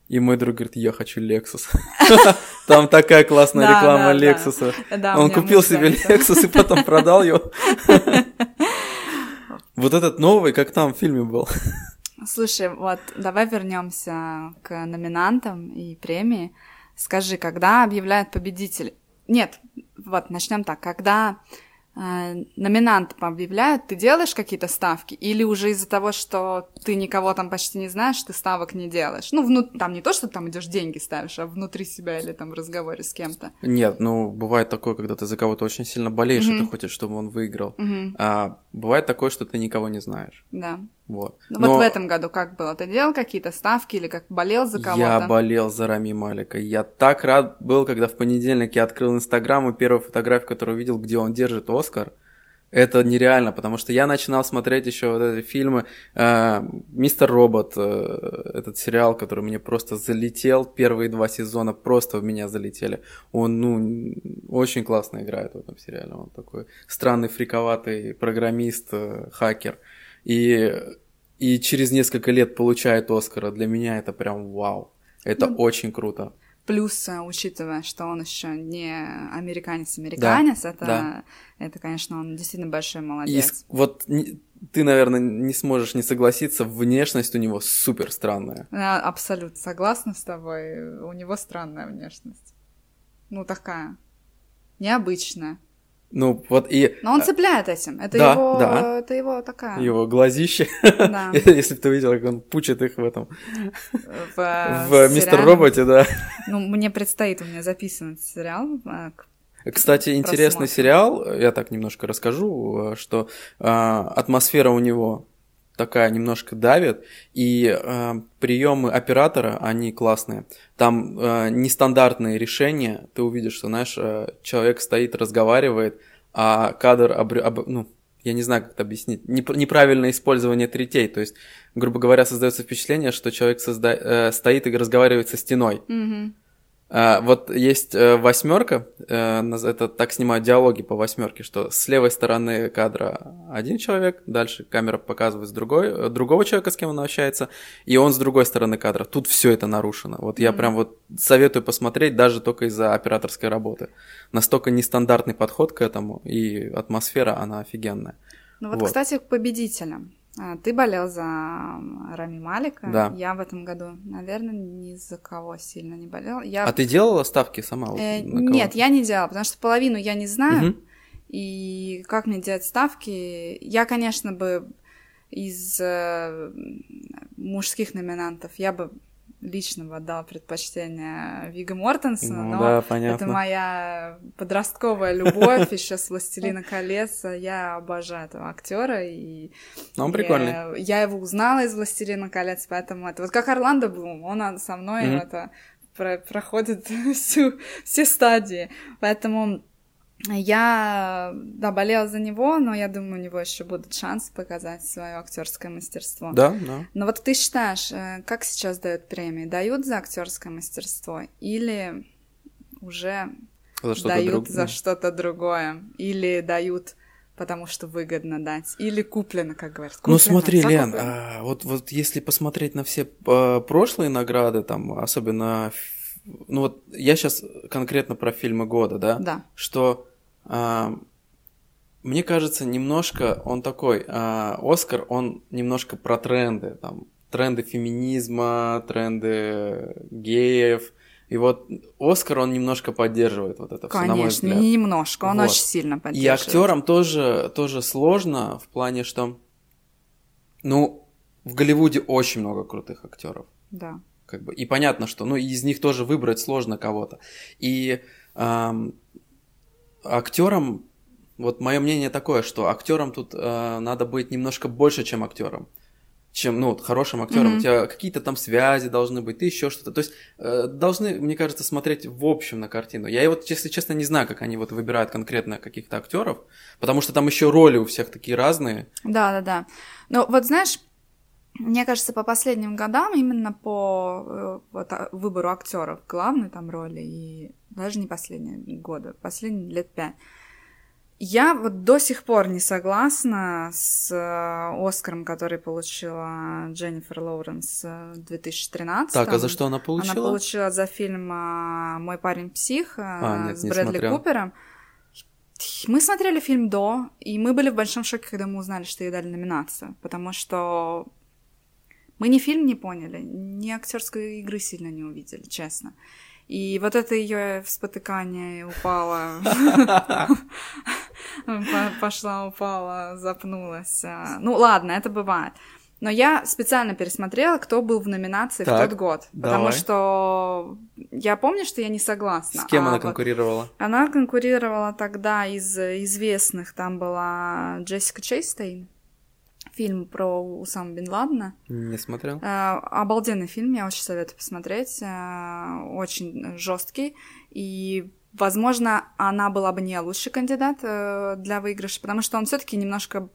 [SPEAKER 1] И мой друг говорит, я хочу Lexus. [laughs] Там такая классная
[SPEAKER 2] Да,
[SPEAKER 1] реклама
[SPEAKER 2] да, да.
[SPEAKER 1] Lexus.
[SPEAKER 2] Да,
[SPEAKER 1] Он купил себе. Lexus и потом продал его. [laughs] Вот этот новый, как там в фильме был.
[SPEAKER 2] Слушай, вот давай вернемся к номинантам и премии. Скажи, когда объявляют победителей? Нет, вот начнем так. Когда э, номинантов объявляют, ты делаешь какие-то ставки? Или уже из-за того, что ты никого там почти не знаешь, ты ставок не делаешь? Ну, вну... там не то, что там идешь деньги ставишь, а внутри себя или там в разговоре с кем-то.
[SPEAKER 1] Нет, ну, бывает такое, когда ты за кого-то очень сильно болеешь, mm-hmm. и ты хочешь, чтобы он выиграл. Mm-hmm. А бывает такое, что ты никого не знаешь.
[SPEAKER 2] Да.
[SPEAKER 1] Вот.
[SPEAKER 2] Ну, Но... Вот в этом году как было? Ты делал какие-то ставки или как болел за кого-то?
[SPEAKER 1] Я болел за Рами Малика. Я так рад был, когда в понедельник я открыл Инстаграм и первую фотографию, которую увидел, где он держит Оскар. Это нереально, потому что я начинал смотреть еще вот эти фильмы э, Мистер Робот, э, этот сериал, который мне просто залетел, первые два сезона просто в меня залетели. Он, ну, очень классно играет в этом сериале. Он такой странный, фриковатый программист, э, хакер. И, и через несколько лет получает Оскара. Для меня это прям вау. Это ну, очень круто.
[SPEAKER 2] Плюс, учитывая, что он еще не американец-американец, да, это, да. это, конечно, он действительно большой молодец.
[SPEAKER 1] И вот ты, наверное, не сможешь не согласиться, внешность у него супер странная.
[SPEAKER 2] Я абсолютно согласна с тобой. У него странная внешность. Ну, такая. Необычная.
[SPEAKER 1] Ну, вот и...
[SPEAKER 2] Но он цепляет этим. Это, да, его, да. это его такая...
[SPEAKER 1] Его глазище. Да. [laughs] Если бы ты видел, как он пучит их в этом... [laughs] В, в Мистер Роботе, да.
[SPEAKER 2] Ну, мне предстоит, у меня записан этот сериал. А,
[SPEAKER 1] Кстати, интересный сериал, я так немножко расскажу, что э, атмосфера у него такая немножко давит, и э, приемы оператора, они классные. Там э, нестандартные решения, ты увидишь, что, знаешь, э, человек стоит, разговаривает, а кадр, об, об, ну, я не знаю, как это объяснить, неправильное использование третей, то есть, грубо говоря, создается впечатление, что человек созда... э, стоит и разговаривает со стеной. Mm-hmm. А, вот есть э, восьмерка, э, это так снимают диалоги по восьмерке, что с левой стороны кадра один человек, дальше камера показывает другой, э, другого человека, с кем он общается, и он с другой стороны кадра. Тут все это нарушено. Вот mm-hmm. я прям вот советую посмотреть даже только из-за операторской работы. Настолько нестандартный подход к этому, и атмосфера, она офигенная.
[SPEAKER 2] Ну вот, вот. кстати, к победителям. А, ты болел за Рами Малика.
[SPEAKER 1] Да.
[SPEAKER 2] Я в этом году, наверное, ни за кого сильно не болел. Я...
[SPEAKER 1] А ты делала ставки сама?
[SPEAKER 2] Э, нет, я не делала, потому что половину я не знаю. Угу. И как мне делать ставки? Я, конечно, бы из э, мужских номинантов я бы лично бы отдала предпочтение Вига Мортенсона, ну, но да, понятно. это моя подростковая любовь еще с «Властелина колец». Я обожаю этого актера и
[SPEAKER 1] ну, он прикольный.
[SPEAKER 2] Я, его узнала из «Властелина колец», поэтому это вот как Орландо Блум, он со мной это про- проходит [laughs] всю, все стадии, поэтому я, да, болела за него, но я думаю, у него еще будут шансы показать свое актерское мастерство.
[SPEAKER 1] Да, да.
[SPEAKER 2] Но вот ты считаешь, э, как сейчас дают премии? Дают за актерское мастерство или уже за что дают друг... за что-то другое? Или дают потому что выгодно дать, или куплено, как говорят.
[SPEAKER 1] Куплено. Ну смотри, Лен, а, вот, вот если посмотреть на все а, прошлые награды, там, особенно ну вот я сейчас конкретно про фильмы года, да?
[SPEAKER 2] Да.
[SPEAKER 1] Что а, мне кажется, немножко он такой, а, Оскар, он немножко про тренды, там, тренды феминизма, тренды геев. И вот Оскар, он немножко поддерживает вот это
[SPEAKER 2] Конечно, все, на мой взгляд. не немножко, он вот. очень сильно поддерживает.
[SPEAKER 1] И актерам тоже, тоже сложно в плане, что, ну, в Голливуде очень много крутых актеров.
[SPEAKER 2] Да
[SPEAKER 1] как бы, и понятно, что, ну, из них тоже выбрать сложно кого-то. И эм, актерам, вот мое мнение такое, что актерам тут э, надо быть немножко больше, чем актером чем, ну, хорошим актером. Mm-hmm. У тебя какие-то там связи должны быть, ты еще что-то. То есть э, должны, мне кажется, смотреть в общем на картину. Я вот, если честно, не знаю, как они вот выбирают конкретно каких-то актеров, потому что там еще роли у всех такие разные.
[SPEAKER 2] Да, да, да. Ну, вот знаешь, мне кажется, по последним годам, именно по э, вот, а, выбору актеров главной там роли, и даже не последние годы, последние лет пять, я вот до сих пор не согласна с э, Оскаром, который получила Дженнифер Лоуренс в 2013.
[SPEAKER 1] Так, а за что она получила?
[SPEAKER 2] Она получила за фильм э, «Мой парень псих» а, нет, с Брэдли смотрел. Купером. Мы смотрели фильм до, и мы были в большом шоке, когда мы узнали, что ей дали номинацию, потому что мы ни фильм не поняли, ни актерской игры сильно не увидели, честно. И вот это ее спотыкание упала, пошла, упала, запнулась. Ну ладно, это бывает. Но я специально пересмотрела, кто был в номинации так, в тот год. Давай. Потому что я помню, что я не согласна.
[SPEAKER 1] С кем а она вот конкурировала?
[SPEAKER 2] Она конкурировала тогда из известных. Там была Джессика Чейстейн. Фильм про Усама Бен Ладена.
[SPEAKER 1] Не смотрел.
[SPEAKER 2] Э, обалденный фильм, я очень советую посмотреть. Э, очень жесткий. И возможно, она была бы не лучший кандидат э, для выигрыша, потому что он все-таки немножко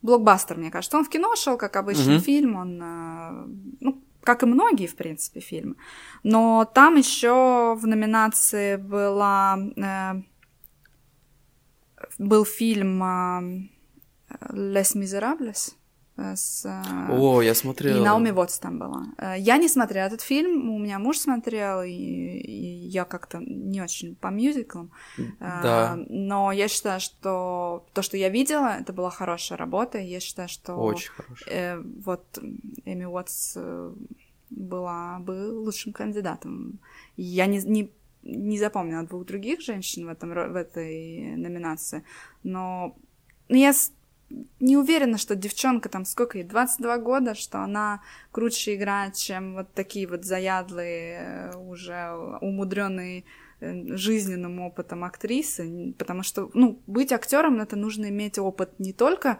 [SPEAKER 2] блокбастер, мне кажется. Он в кино шел, как обычный угу. фильм, он, э, ну, как и многие, в принципе, фильмы. Но там еще в номинации была э, был фильм э, Les Miserables с...
[SPEAKER 1] О, я смотрела.
[SPEAKER 2] И Наоми Вотс там была. Э, я не смотрела этот фильм, у меня муж смотрел, и, и я как-то не очень по мюзиклам.
[SPEAKER 1] Э, да.
[SPEAKER 2] Но я считаю, что то, что я видела, это была хорошая работа, я считаю, что...
[SPEAKER 1] Очень хорошая.
[SPEAKER 2] Э, вот Эми Уотс э, была бы лучшим кандидатом. Я не, не, не запомнила двух других женщин в, этом, в этой номинации, но я не уверена, что девчонка там сколько ей, 22 года, что она круче играет, чем вот такие вот заядлые, э, уже умудренные э, жизненным опытом актрисы, потому что, ну, быть актером это нужно иметь опыт не только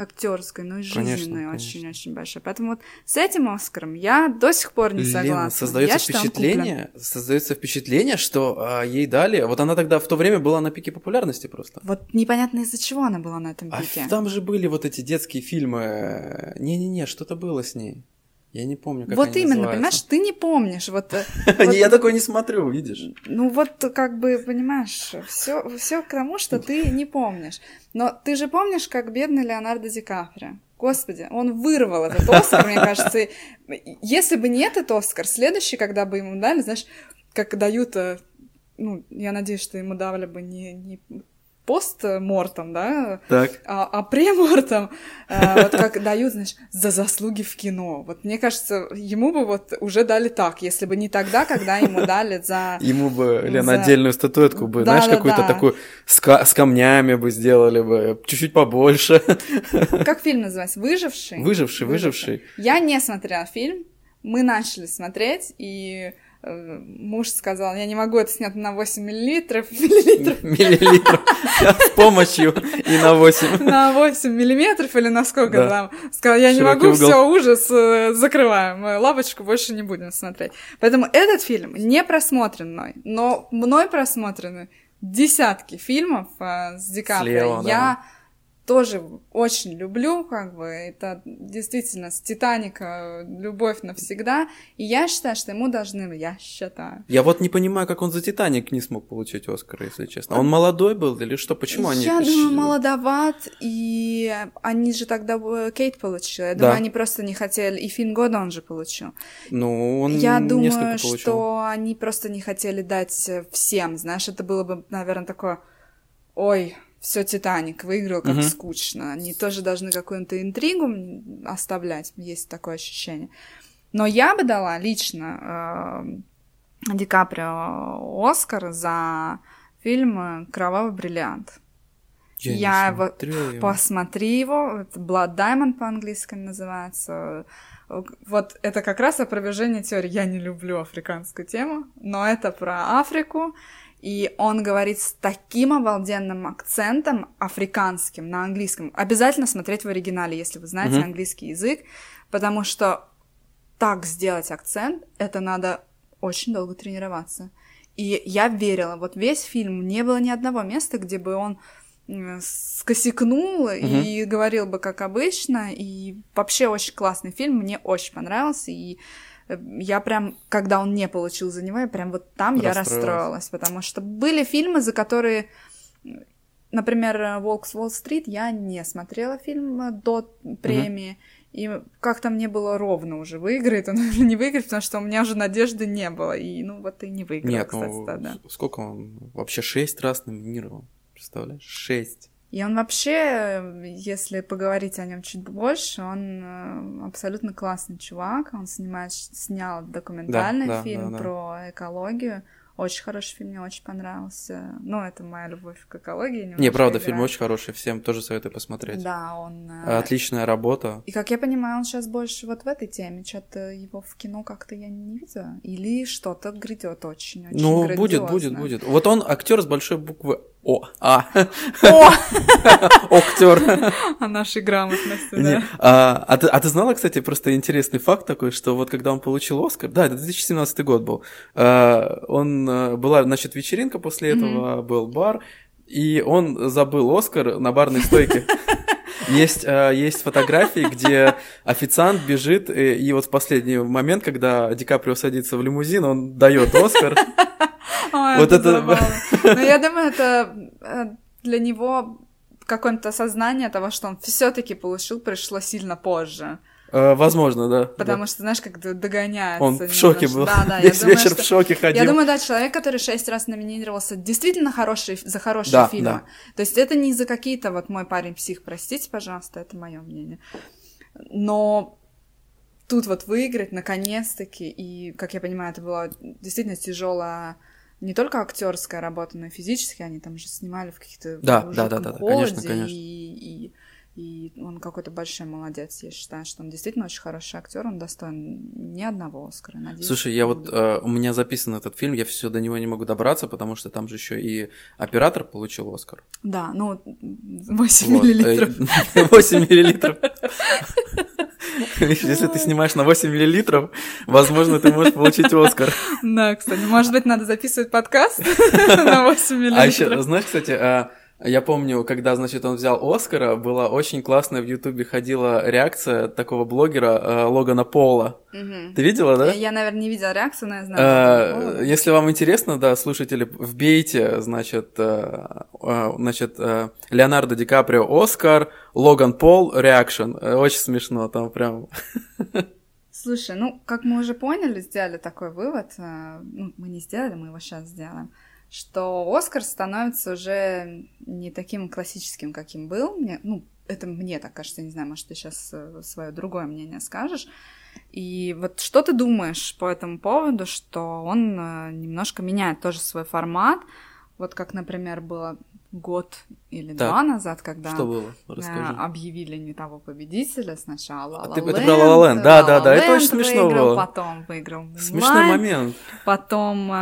[SPEAKER 2] актерской, но и жизненной очень-очень большой. Поэтому вот с этим Оскаром я до сих пор не Лена, согласна.
[SPEAKER 1] Создается впечатление, создается впечатление, что а, ей дали. Вот она тогда в то время была на пике популярности просто.
[SPEAKER 2] Вот непонятно из-за чего она была на этом а пике.
[SPEAKER 1] А там же были вот эти детские фильмы. Не-не-не, что-то было с ней. Я не помню, как
[SPEAKER 2] Вот
[SPEAKER 1] они
[SPEAKER 2] именно,
[SPEAKER 1] называются.
[SPEAKER 2] понимаешь, ты не помнишь. Вот, э, [laughs]
[SPEAKER 1] вот, я такой не смотрю, видишь.
[SPEAKER 2] Ну вот, как бы, понимаешь, все, все к тому, что ты не помнишь. Но ты же помнишь, как бедный Леонардо Ди Каприо? Господи, он вырвал этот Оскар, мне кажется. Если бы не этот Оскар, следующий, когда бы ему дали, знаешь, как дают э, ну, я надеюсь, что ему давали бы не, не постмортом, да,
[SPEAKER 1] так.
[SPEAKER 2] а, а премортом, а, вот как дают, знаешь, за заслуги в кино. Вот мне кажется, ему бы вот уже дали так, если бы не тогда, когда ему дали за... [laughs]
[SPEAKER 1] Ему бы, Лена, за... отдельную статуэтку бы, да, знаешь, да, какую-то да. такую с, с камнями бы сделали бы, чуть-чуть побольше. [laughs]
[SPEAKER 2] Как фильм называется? «Выживший»?
[SPEAKER 1] «Выживший», «Выживший».
[SPEAKER 2] Я не смотрела фильм, мы начали смотреть, и муж сказал, я не могу это снять на 8 [laughs] миллилитров. Миллилитров. [laughs]
[SPEAKER 1] Миллилитров. С помощью и на 8.
[SPEAKER 2] На 8 миллиметров или на сколько там. Сказал, я не могу, все, ужас, э, закрываем. Лавочку больше не будем смотреть. Поэтому этот фильм не просмотрен мной, но мной просмотрены десятки фильмов э, с Ди Каприо. Я тоже очень люблю, как бы, это действительно с Титаника любовь навсегда, и я считаю, что ему должны, я считаю.
[SPEAKER 1] Я вот не понимаю, как он за Титаник не смог получить Оскар, если честно. Он молодой был или что? Почему они...
[SPEAKER 2] Я думаю, молодоват, и они же тогда э, Кейт получила. Я думаю, да. они просто не хотели, и фильм года он же получил.
[SPEAKER 1] Ну, он
[SPEAKER 2] Я думаю, что они просто не хотели дать всем, знаешь, это было бы, наверное, такое, ой, все Титаник выиграл, как угу. скучно. Они тоже должны какую-то интригу оставлять, есть такое ощущение. Но я бы дала лично э, Ди Каприо Оскар за фильм «Кровавый бриллиант».
[SPEAKER 1] Я,
[SPEAKER 2] я его, его. Посмотри его, Blood Diamond по-английски называется. Вот это как раз опровержение теории. Я не люблю африканскую тему, но это про Африку, и он говорит с таким обалденным акцентом африканским на английском. Обязательно смотреть в оригинале, если вы знаете mm-hmm. английский язык, потому что так сделать акцент, это надо очень долго тренироваться. И я верила, вот весь фильм, не было ни одного места, где бы он скосикнул mm-hmm. и говорил бы как обычно. И вообще очень классный фильм, мне очень понравился. И я прям, когда он не получил за него, я прям вот там я расстроилась, потому что были фильмы, за которые, например, «Волк с Уолл-стрит», я не смотрела фильм до премии, mm-hmm. и как-то мне было ровно уже, выиграет он или [laughs] не выиграет, потому что у меня уже надежды не было, и ну вот и не выиграл,
[SPEAKER 1] Нет,
[SPEAKER 2] кстати,
[SPEAKER 1] ну,
[SPEAKER 2] да.
[SPEAKER 1] сколько он? Вообще шесть раз номинировал, представляешь? Шесть.
[SPEAKER 2] И он вообще, если поговорить о нем чуть больше, он э, абсолютно классный чувак. Он снимает, снял документальный
[SPEAKER 1] Да, да,
[SPEAKER 2] фильм
[SPEAKER 1] да, да.
[SPEAKER 2] про экологию. Очень хороший фильм, мне очень понравился. Ну, это моя любовь к экологии.
[SPEAKER 1] Не, правда,
[SPEAKER 2] играет.
[SPEAKER 1] фильм очень хороший, всем тоже советую посмотреть.
[SPEAKER 2] Да, он... э,
[SPEAKER 1] Отличная работа.
[SPEAKER 2] И, как я понимаю, он сейчас больше вот в этой теме. Что-то его в кино как-то я не видела. Или что-то грядет очень-очень
[SPEAKER 1] Ну, будет, будет, будет. Вот он актер с большой буквы О. А.
[SPEAKER 2] О! [laughs]
[SPEAKER 1] Актер. [laughs]
[SPEAKER 2] О нашей грамотности,
[SPEAKER 1] Не,
[SPEAKER 2] да.
[SPEAKER 1] А, а ты, а ты знала, кстати, просто интересный факт такой, что вот когда он получил Оскар, да, это 2017 год был, а, он, а, была, значит, вечеринка после этого, был бар, и он забыл Оскар на барной стойке. [laughs] Есть, а, есть фотографии, где официант бежит, и, и вот в последний момент, когда Ди Каприо садится в лимузин, он дает Оскар. [laughs]
[SPEAKER 2] Ой,
[SPEAKER 1] Вот это-.
[SPEAKER 2] Но я думаю, это э, для него какое-то осознание того, что он все-таки получил, пришло сильно позже.
[SPEAKER 1] А, Возможно, да.
[SPEAKER 2] Потому
[SPEAKER 1] да.
[SPEAKER 2] что, знаешь, как догоняется.
[SPEAKER 1] Он в шоке
[SPEAKER 2] немножко.
[SPEAKER 1] был.
[SPEAKER 2] Да, да,
[SPEAKER 1] Весь
[SPEAKER 2] думаю,
[SPEAKER 1] вечер
[SPEAKER 2] что-
[SPEAKER 1] в шоке ходил.
[SPEAKER 2] Я думаю, да, человек, который шесть раз номинировался действительно хороший, за хорошие
[SPEAKER 1] Да,
[SPEAKER 2] фильмы.
[SPEAKER 1] да.
[SPEAKER 2] То есть это не за какие-то вот мой парень псих, простите, пожалуйста, это мое мнение. Но тут вот выиграть наконец-таки, и, как я понимаю, это была действительно тяжелая не только актерская работа, но и физически. Они там же снимали в каких-то
[SPEAKER 1] Да, да, да, да, да, конечно, конечно.
[SPEAKER 2] И, и, и он какой-то большой молодец, я считаю, что он действительно очень хороший актер, он достоин ни одного Оскара. Надеюсь,
[SPEAKER 1] Слушай, я вот э, у меня записан этот фильм, я все до него не могу добраться, потому что там же еще и оператор получил Оскар.
[SPEAKER 2] Да, ну, 8
[SPEAKER 1] Вот,
[SPEAKER 2] миллилитров. [laughs]
[SPEAKER 1] э, 8 миллилитров. Если ты снимаешь на 8 миллилитров, возможно, ты можешь получить Оскар.
[SPEAKER 2] Да, кстати, может быть, надо записывать подкаст [laughs] на 8
[SPEAKER 1] А еще,
[SPEAKER 2] миллилитров.
[SPEAKER 1] знаешь, кстати, а, я помню, когда, значит, он взял Оскара, была очень классная в Ютубе ходила реакция такого блогера э, Логана Пола.
[SPEAKER 2] Мгм.
[SPEAKER 1] Ты видела, да?
[SPEAKER 2] Я, наверное, не видела реакцию, но я
[SPEAKER 1] Э,
[SPEAKER 2] знаю.
[SPEAKER 1] Если вам интересно, да, слушатели, вбейте, значит, э, э, значит, э, Леонардо Ди Каприо Оскар, Логан Пол реакшн. Э, Очень смешно, там прям.
[SPEAKER 2] Слушай, ну, как мы уже поняли, сделали такой вывод, э, ну, мы не сделали, мы его сейчас сделаем, что Оскар становится уже не таким классическим, каким был. Мне, ну, это мне так кажется, не знаю, может, ты сейчас свое другое мнение скажешь. И вот что ты думаешь по этому поводу, что он э, немножко меняет тоже свой формат, вот как, например, было год или
[SPEAKER 1] Так,
[SPEAKER 2] два назад, когда
[SPEAKER 1] Что было?
[SPEAKER 2] э,
[SPEAKER 1] Расскажи.
[SPEAKER 2] объявили не того победителя сначала.
[SPEAKER 1] А
[SPEAKER 2] La
[SPEAKER 1] ты-
[SPEAKER 2] La
[SPEAKER 1] это про La. Да, да, да, это очень смешно
[SPEAKER 2] выиграл,
[SPEAKER 1] было.
[SPEAKER 2] Потом выиграл
[SPEAKER 1] Смешной момент.
[SPEAKER 2] Потом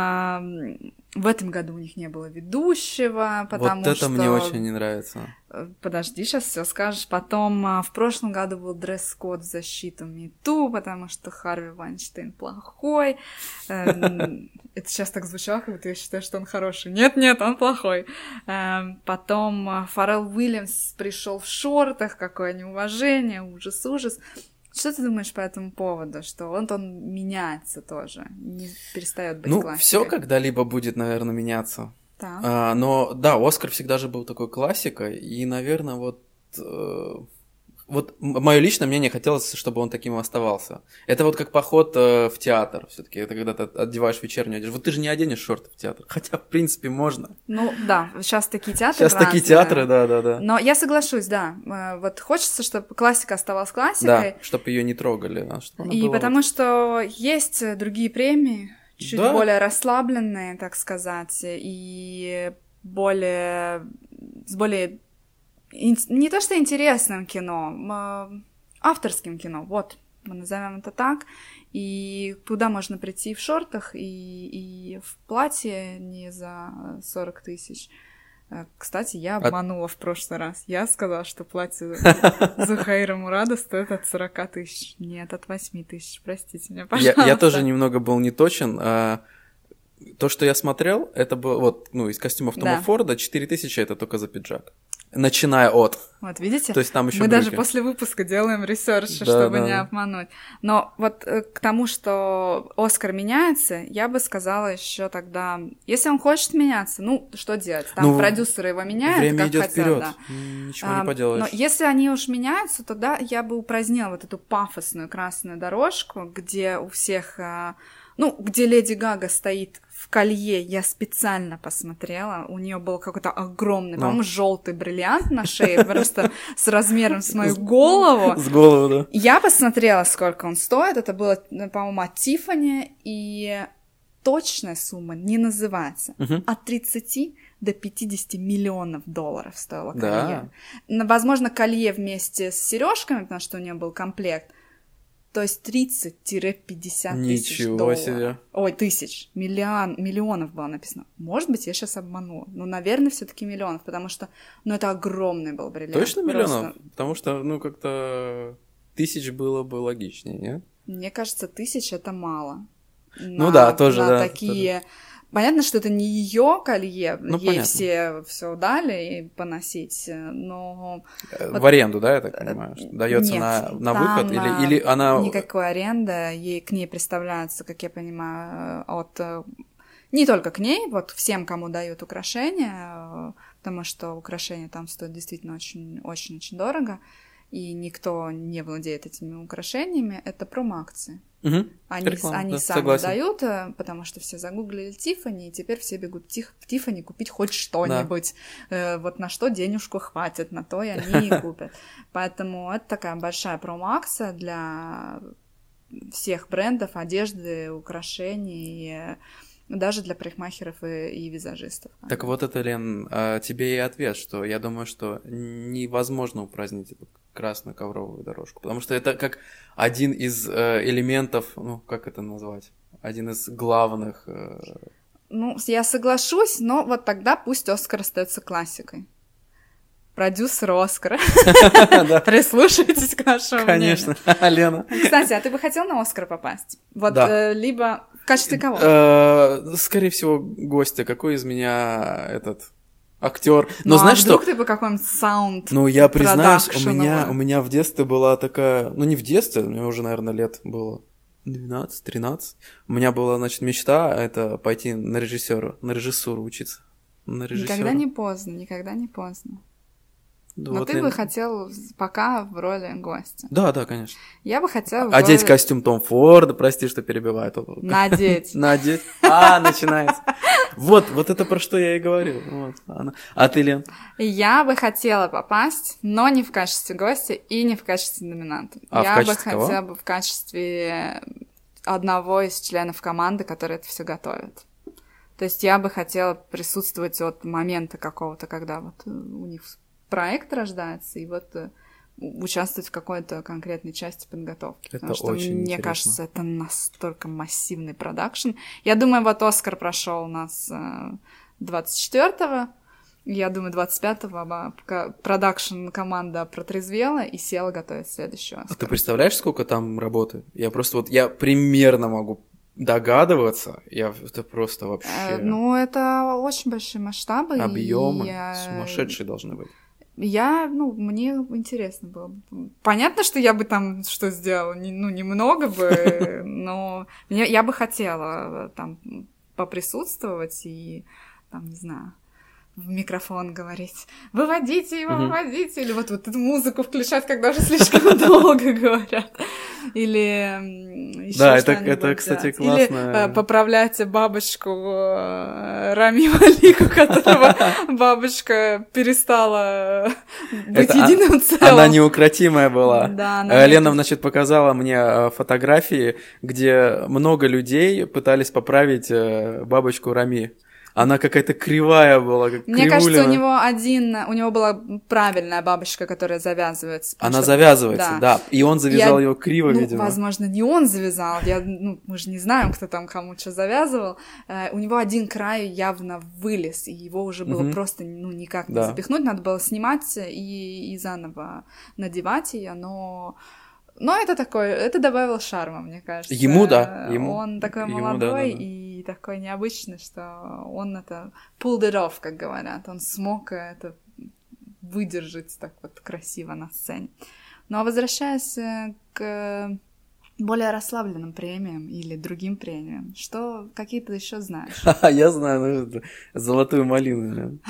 [SPEAKER 2] в этом году у них не было ведущего, потому
[SPEAKER 1] вот это
[SPEAKER 2] что...
[SPEAKER 1] мне очень не нравится.
[SPEAKER 2] Э, Подожди, сейчас все скажешь. Потом а, в прошлом году был дресс-код в защиту МИТУ, потому что Харви Вайнштейн плохой. Эм, Это сейчас так звучало, как будто я считаю, что он хороший. Нет, нет, он плохой. Потом Фаррелл Уильямс пришел в шортах, какое неуважение, ужас, ужас. Что ты думаешь по этому поводу? Что он, он меняется тоже, не перестает быть
[SPEAKER 1] Ну,
[SPEAKER 2] классикой.
[SPEAKER 1] все когда-либо будет, наверное, меняться.
[SPEAKER 2] Так.
[SPEAKER 1] А, но да, Оскар всегда же был такой классикой, и, наверное, вот, э, вот мое личное мнение хотелось, чтобы он таким оставался. Это вот как поход э, в театр все-таки. Это когда ты одеваешь вечернюю одежду. Вот ты же не оденешь шорты в театр. [laughs] Хотя, в принципе, можно.
[SPEAKER 2] Ну, да, сейчас такие театры
[SPEAKER 1] Сейчас такие
[SPEAKER 2] разные.
[SPEAKER 1] театры, да, да, да.
[SPEAKER 2] Но я соглашусь, да. Э, Вот хочется, чтобы классика оставалась
[SPEAKER 1] Да,
[SPEAKER 2] классикой.
[SPEAKER 1] чтобы ее не трогали. а чтобы
[SPEAKER 2] И
[SPEAKER 1] была
[SPEAKER 2] потому что есть э, другие премии, чуть
[SPEAKER 1] Да.
[SPEAKER 2] более расслабленные, так сказать, и более с более не то что интересным кино, авторским кино, вот мы назовем это так. И туда можно прийти в шортах и, и в платье не за 40 тысяч. Э, Кстати, я
[SPEAKER 1] А-
[SPEAKER 2] обманула в прошлый раз. Я сказала, что платье [laughs] Зухаира Мурада стоит от 40 тысяч. Нет, от 8 тысяч. Простите меня,
[SPEAKER 1] Я,
[SPEAKER 2] пожалуйста.
[SPEAKER 1] я тоже немного был не точен. а, то, что я смотрел, это было вот, ну, из костюмов Тома
[SPEAKER 2] Да.
[SPEAKER 1] Форда 4000 это только за пиджак. Начиная от.
[SPEAKER 2] Вот, видите?
[SPEAKER 1] То есть там еще
[SPEAKER 2] Мы даже после выпуска делаем research,
[SPEAKER 1] Да,
[SPEAKER 2] чтобы
[SPEAKER 1] да,
[SPEAKER 2] не
[SPEAKER 1] да.
[SPEAKER 2] обмануть. Но вот э, к тому, что Оскар меняется, я бы сказала еще тогда, если он хочет меняться, ну, что делать? Там
[SPEAKER 1] Ну,
[SPEAKER 2] продюсеры его меняют,
[SPEAKER 1] Время
[SPEAKER 2] как
[SPEAKER 1] идет
[SPEAKER 2] хотят,
[SPEAKER 1] вперед.
[SPEAKER 2] да.
[SPEAKER 1] Ничего
[SPEAKER 2] А,
[SPEAKER 1] не поделаешь.
[SPEAKER 2] Но если они уж меняются, тогда я бы упразднила вот эту пафосную красную дорожку, где у всех а, Ну, где Леди Гага стоит в колье, я специально посмотрела. У нее был какой-то огромный,
[SPEAKER 1] Ну.
[SPEAKER 2] по-моему, желтый бриллиант на шее, просто с размером с мою голову.
[SPEAKER 1] С голову, да.
[SPEAKER 2] Я посмотрела, сколько он стоит. Это было, по-моему, от Тиффани, и точная сумма не называется. От 30 до 50 миллионов долларов стоило колье.
[SPEAKER 1] Да.
[SPEAKER 2] Возможно, колье вместе с сережками, потому что у нее был комплект. То есть 30-50 тысяч долларов.
[SPEAKER 1] себе.
[SPEAKER 2] Ой, тысяч. Миллион, миллионов было написано. Может быть, я сейчас обманула. Ну, наверное, все таки миллионов, потому что, ну, это огромный был бриллиант.
[SPEAKER 1] Точно
[SPEAKER 2] Просто-
[SPEAKER 1] миллионов? Потому что, ну, как-то тысяч было бы логичнее, нет?
[SPEAKER 2] Мне кажется, тысяч это мало.
[SPEAKER 1] Ну
[SPEAKER 2] На-
[SPEAKER 1] да, тоже,
[SPEAKER 2] на
[SPEAKER 1] да,
[SPEAKER 2] такие. Понятно, что это не ее колье,
[SPEAKER 1] Ну,
[SPEAKER 2] ей
[SPEAKER 1] понятно.
[SPEAKER 2] все все дали и поносить, но
[SPEAKER 1] Э,
[SPEAKER 2] Вот-
[SPEAKER 1] В аренду, да, я так понимаю? что Дается на, на выход? Или,
[SPEAKER 2] а,
[SPEAKER 1] или она...
[SPEAKER 2] никакой аренды, ей к ней представляются, как я понимаю, от э, не только к ней, вот всем, кому дают украшения, э, потому что украшения там стоят действительно очень, очень, очень дорого, и никто не владеет этими украшениями, это промо-акции.
[SPEAKER 1] Мгм.
[SPEAKER 2] Они,
[SPEAKER 1] Реклама,
[SPEAKER 2] они
[SPEAKER 1] да,
[SPEAKER 2] сами
[SPEAKER 1] согласен.
[SPEAKER 2] дают, э, потому что все загуглили Тифани, и теперь все бегут в, Тиф- в Тифани купить хоть что-нибудь. Э, вот на что денежку хватит, на то и они и [laughs] купят. Поэтому это такая большая промо-акция для всех брендов, одежды, украшений, э, даже для парикмахеров и, и визажистов.
[SPEAKER 1] Так вот это, Лен, а, тебе и ответ, что я думаю, что невозможно упразднить эту красную ковровую дорожку, потому что это как один из э, элементов, ну, как это назвать, один из главных... э,
[SPEAKER 2] Ну, я соглашусь, но вот тогда пусть Оскар остается классикой. Продюсер Оскара. [laughs] Прислушайтесь к нашему
[SPEAKER 1] конечно, [laughs] Лена.
[SPEAKER 2] мнению. Кстати, а ты бы хотел на Оскар попасть? Вот э, либо качестве кого?
[SPEAKER 1] Э, Скорее всего, гостя, какой из меня этот актер. Но
[SPEAKER 2] Ну, а
[SPEAKER 1] знаешь что?
[SPEAKER 2] вдруг ты бы какой-нибудь саунд?
[SPEAKER 1] Ну, я признаюсь, у меня, у меня в детстве была такая... Ну, не в детстве, мне уже, наверное, лет было 12-13. У меня была, значит, мечта это пойти на режиссера, на режиссуру учиться. На режиссера.
[SPEAKER 2] Никогда не поздно, никогда не поздно. Но
[SPEAKER 1] вот
[SPEAKER 2] ты
[SPEAKER 1] я-
[SPEAKER 2] бы хотел пока в роли гостя.
[SPEAKER 1] Да, да, конечно.
[SPEAKER 2] Я бы хотела в
[SPEAKER 1] Одеть
[SPEAKER 2] роли-
[SPEAKER 1] костюм Том Форда, прости, что перебиваю.
[SPEAKER 2] Надеть. [laughs]
[SPEAKER 1] Надеть. А, начинается. Вот, вот это про что я и говорил. Вот, она. А ты, Лен?
[SPEAKER 2] Я бы хотела попасть, но не в качестве гостя и не в качестве номинанта.
[SPEAKER 1] А в
[SPEAKER 2] Я
[SPEAKER 1] качестве
[SPEAKER 2] бы
[SPEAKER 1] кого?
[SPEAKER 2] хотела бы в качестве одного из членов команды, который это все готовит. То есть я бы хотела присутствовать от момента какого-то, когда вот э, у них проект рождается, и вот э, участвовать в какой-то конкретной части подготовки.
[SPEAKER 1] Это
[SPEAKER 2] Потому что
[SPEAKER 1] очень
[SPEAKER 2] мне
[SPEAKER 1] интересно.
[SPEAKER 2] кажется, это настолько массивный продакшн. Я думаю, вот Оскар прошел у нас э, 24-го. Я думаю, 25-го ба- ка- продакшн команда протрезвела и села готовить следующий
[SPEAKER 1] А ты представляешь, сколько там работы? Я просто вот, я примерно могу догадываться. Я это просто вообще...
[SPEAKER 2] Э, Ну, это очень большие масштабы. и
[SPEAKER 1] Объемы
[SPEAKER 2] я-
[SPEAKER 1] сумасшедшие должны быть.
[SPEAKER 2] Я, ну, мне интересно было. бы. Понятно, что я бы там что сделала, не- ну, немного бы, [laughs] но мне- я бы хотела э, там поприсутствовать и, там, не знаю, в микрофон говорить, выводите его, выводите, или вот, вот эту музыку включать, когда уже слишком [laughs] долго говорят, или еще
[SPEAKER 1] Да, это- это, кстати, классно.
[SPEAKER 2] Или э, поправлять бабочку э, Рами Малику, которого [laughs] бабочка перестала быть
[SPEAKER 1] а-
[SPEAKER 2] единым целым.
[SPEAKER 1] Она неукротимая была.
[SPEAKER 2] Да, она
[SPEAKER 1] Э, Лена, значит, показала мне фотографии, где много людей пытались поправить бабочку Рами. Она какая-то кривая была, как
[SPEAKER 2] Мне кажется, у него один, у него была правильная бабочка, которая завязывается.
[SPEAKER 1] Она
[SPEAKER 2] что-
[SPEAKER 1] завязывается,
[SPEAKER 2] да.
[SPEAKER 1] да. И он завязал
[SPEAKER 2] Я-
[SPEAKER 1] ее криво,
[SPEAKER 2] ну,
[SPEAKER 1] видимо.
[SPEAKER 2] возможно, не он завязал. Я, ну, мы же не знаем, кто там кому что завязывал. Э, у него один край явно вылез, и его уже было
[SPEAKER 1] Мгм.
[SPEAKER 2] просто ну, никак не
[SPEAKER 1] Да.
[SPEAKER 2] запихнуть. Надо было снимать и, и заново надевать ее, но. Но это такое, это добавило шарма, мне кажется.
[SPEAKER 1] Ему, да, ему-
[SPEAKER 2] Он такой
[SPEAKER 1] ему,
[SPEAKER 2] молодой
[SPEAKER 1] да, да, да.
[SPEAKER 2] и такой необычный, что он это pulled it off, как говорят. Он смог это выдержать так вот красиво на сцене. Ну а возвращаясь э, к более расслабленным премиям или другим премиям, что какие ты еще знаешь? [laughs]
[SPEAKER 1] Я знаю, ну, золотую малину. [laughs]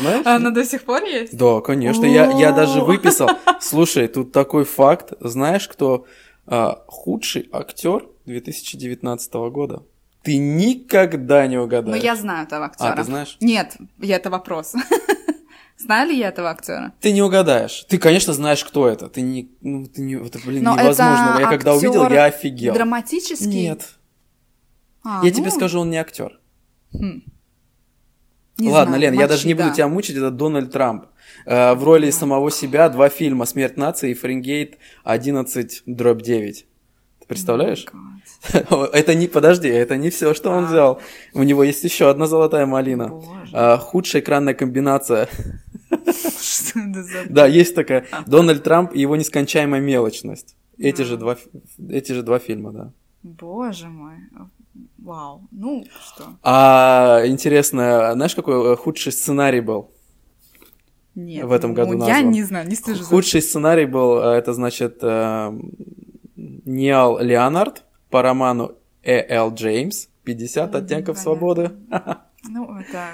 [SPEAKER 1] Знаешь?
[SPEAKER 2] Она до сих пор есть?
[SPEAKER 1] Да, конечно. Я, я даже выписал. [laughs] Слушай, тут такой факт. Знаешь, кто а, худший актер 2019 года. Ты никогда не
[SPEAKER 2] Ну,
[SPEAKER 1] угадаешь.
[SPEAKER 2] я знаю этого актера.
[SPEAKER 1] А, ты знаешь?
[SPEAKER 2] Нет, я это вопрос. [laughs] Знаю ли я этого актера?
[SPEAKER 1] Ты не угадаешь. Ты, конечно, знаешь, кто это. Ты не... Ну, ты не... Это, блин,
[SPEAKER 2] Но
[SPEAKER 1] невозможно.
[SPEAKER 2] это
[SPEAKER 1] Я когда увидел, я офигел.
[SPEAKER 2] Драматический?
[SPEAKER 1] Нет.
[SPEAKER 2] А,
[SPEAKER 1] я
[SPEAKER 2] ну,
[SPEAKER 1] тебе скажу, он не актер.
[SPEAKER 2] хм. Не
[SPEAKER 1] Ладно,
[SPEAKER 2] знаю,
[SPEAKER 1] Лен, я
[SPEAKER 2] мочи,
[SPEAKER 1] даже не буду
[SPEAKER 2] да.
[SPEAKER 1] тебя мучить, это Дональд Трамп. Э, в роли самого себя два фильма «Смерть нации» и «Фаренгейт 11 дробь 9». Представляешь? [laughs] Это не, подожди, это не все, что он
[SPEAKER 2] А.
[SPEAKER 1] взял. У него есть еще одна золотая малина. А, худшая экранная комбинация.
[SPEAKER 2] что это за... [laughs]
[SPEAKER 1] Да, есть такая. Дональд Трамп и его нескончаемая мелочность. Эти
[SPEAKER 2] А.
[SPEAKER 1] же два, фи- эти же два фильма, да.
[SPEAKER 2] Боже мой. Вау. Ну, что?
[SPEAKER 1] А интересно, знаешь, какой э, худший сценарий был?
[SPEAKER 2] Нет.
[SPEAKER 1] В этом году
[SPEAKER 2] ну, Я
[SPEAKER 1] назван.
[SPEAKER 2] не знаю, не слежу.
[SPEAKER 1] Худший сценарий был, э, это значит, э, Ниал Леонард по роману Э. Л. Джеймс «50 оттенков свободы».
[SPEAKER 2] Ну, это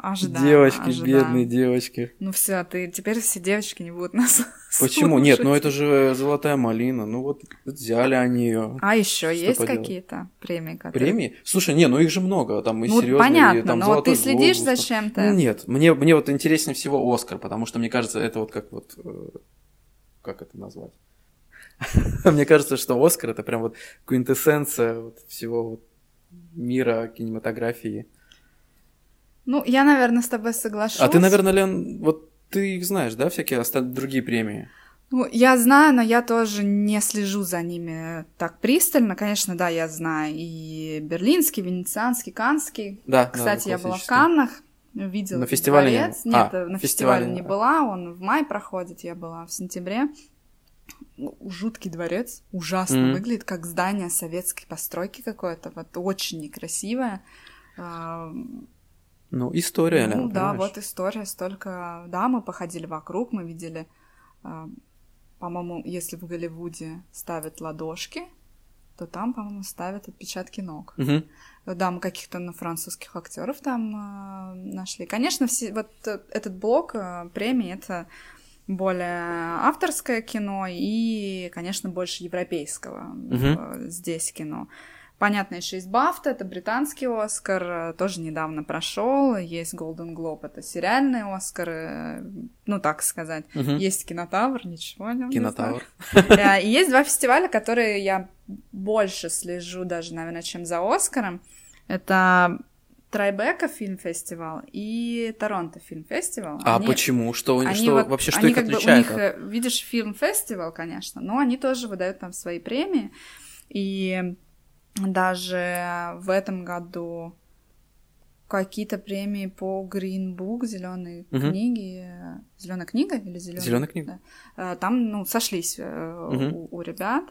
[SPEAKER 2] ожидаемо.
[SPEAKER 1] Девочки,
[SPEAKER 2] ожидаемо.
[SPEAKER 1] бедные девочки.
[SPEAKER 2] Ну все, ты теперь все девочки не будут нас [laughs]
[SPEAKER 1] Почему? Нет, ну это же золотая малина. Ну вот взяли они ее.
[SPEAKER 2] А еще есть
[SPEAKER 1] поделать?
[SPEAKER 2] какие-то премии, которые...
[SPEAKER 1] Премии? Слушай, не, ну их же много. Там и
[SPEAKER 2] Ну,
[SPEAKER 1] серьезные,
[SPEAKER 2] понятно,
[SPEAKER 1] там
[SPEAKER 2] но
[SPEAKER 1] «Золотой
[SPEAKER 2] ты следишь
[SPEAKER 1] глобус»,
[SPEAKER 2] за чем-то?
[SPEAKER 1] Ну, нет, мне, мне вот интереснее всего Оскар, потому что мне кажется, это вот как вот... э, Как это назвать? [laughs] Мне кажется, что Оскар это прям вот квинтэссенция вот всего вот мира кинематографии.
[SPEAKER 2] Ну, я, наверное, с тобой соглашусь.
[SPEAKER 1] А ты, наверное, Лен, вот ты их знаешь, да, всякие оста- другие премии?
[SPEAKER 2] Ну, я знаю, но я тоже не слежу за ними так пристально. Конечно, да, я знаю и берлинский, венецианский, канский.
[SPEAKER 1] Да.
[SPEAKER 2] Кстати,
[SPEAKER 1] да,
[SPEAKER 2] я была в. Каннах, видела
[SPEAKER 1] На фестивале
[SPEAKER 2] дворец. Нет,
[SPEAKER 1] А,
[SPEAKER 2] на
[SPEAKER 1] фестивале
[SPEAKER 2] фестивале
[SPEAKER 1] не
[SPEAKER 2] была, он в мае проходит, я была в сентябре. Жуткий дворец, ужасно
[SPEAKER 1] Мгм.
[SPEAKER 2] выглядит, как здание советской постройки какое-то, вот очень некрасивое.
[SPEAKER 1] Ну, история,
[SPEAKER 2] ну да,
[SPEAKER 1] понимаешь?
[SPEAKER 2] вот история столько. Да, мы походили вокруг, мы видели, по-моему, если в Голливуде ставят ладошки, то там, по-моему, ставят отпечатки ног.
[SPEAKER 1] Мгм.
[SPEAKER 2] Да, мы каких-то на французских актеров там а, нашли. Конечно, все, вот э, этот блок а, премий это более авторское кино и, конечно, больше европейского э, здесь кино. Понятно, еще есть Бафта, это британский Оскар, тоже недавно прошел. Есть Golden Globe, это сериальный Оскар, э, ну так сказать.
[SPEAKER 1] Мгм.
[SPEAKER 2] Есть Кинотавр, ничего не
[SPEAKER 1] Кинотавр. [laughs]
[SPEAKER 2] Э, И есть два фестиваля, которые я больше слежу даже, наверное, чем за Оскаром. Это Трайбека фильм-фестивал и Торонто фильм-фестивал.
[SPEAKER 1] А
[SPEAKER 2] Они-
[SPEAKER 1] почему? Что,
[SPEAKER 2] они
[SPEAKER 1] что
[SPEAKER 2] вот-
[SPEAKER 1] вообще, что
[SPEAKER 2] они
[SPEAKER 1] их
[SPEAKER 2] как бы, у
[SPEAKER 1] отличает?
[SPEAKER 2] них,
[SPEAKER 1] от-
[SPEAKER 2] э, видишь, фильм-фестивал, конечно, но они тоже выдают там свои премии. И даже в этом году какие-то премии по Green Book, зеленой
[SPEAKER 1] Мгм.
[SPEAKER 2] книги. Зеленая книга или зеленая?
[SPEAKER 1] Книга.
[SPEAKER 2] Да. Э, Там, ну, сошлись
[SPEAKER 1] Мгм.
[SPEAKER 2] у, у ребят.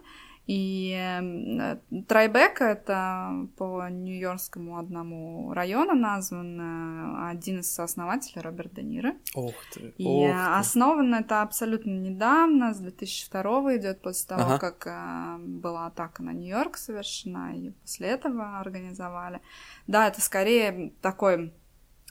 [SPEAKER 2] И э, Трайбека это по Нью-Йоркскому одному району назван один из сооснователей Роберт Де Ниро.
[SPEAKER 1] Ох ты,
[SPEAKER 2] И
[SPEAKER 1] ох ты.
[SPEAKER 2] основано это абсолютно недавно, с 2002 идет после того,
[SPEAKER 1] Ага.
[SPEAKER 2] как э, была атака на Нью-Йорк совершена, и после этого организовали. Да, это скорее такой...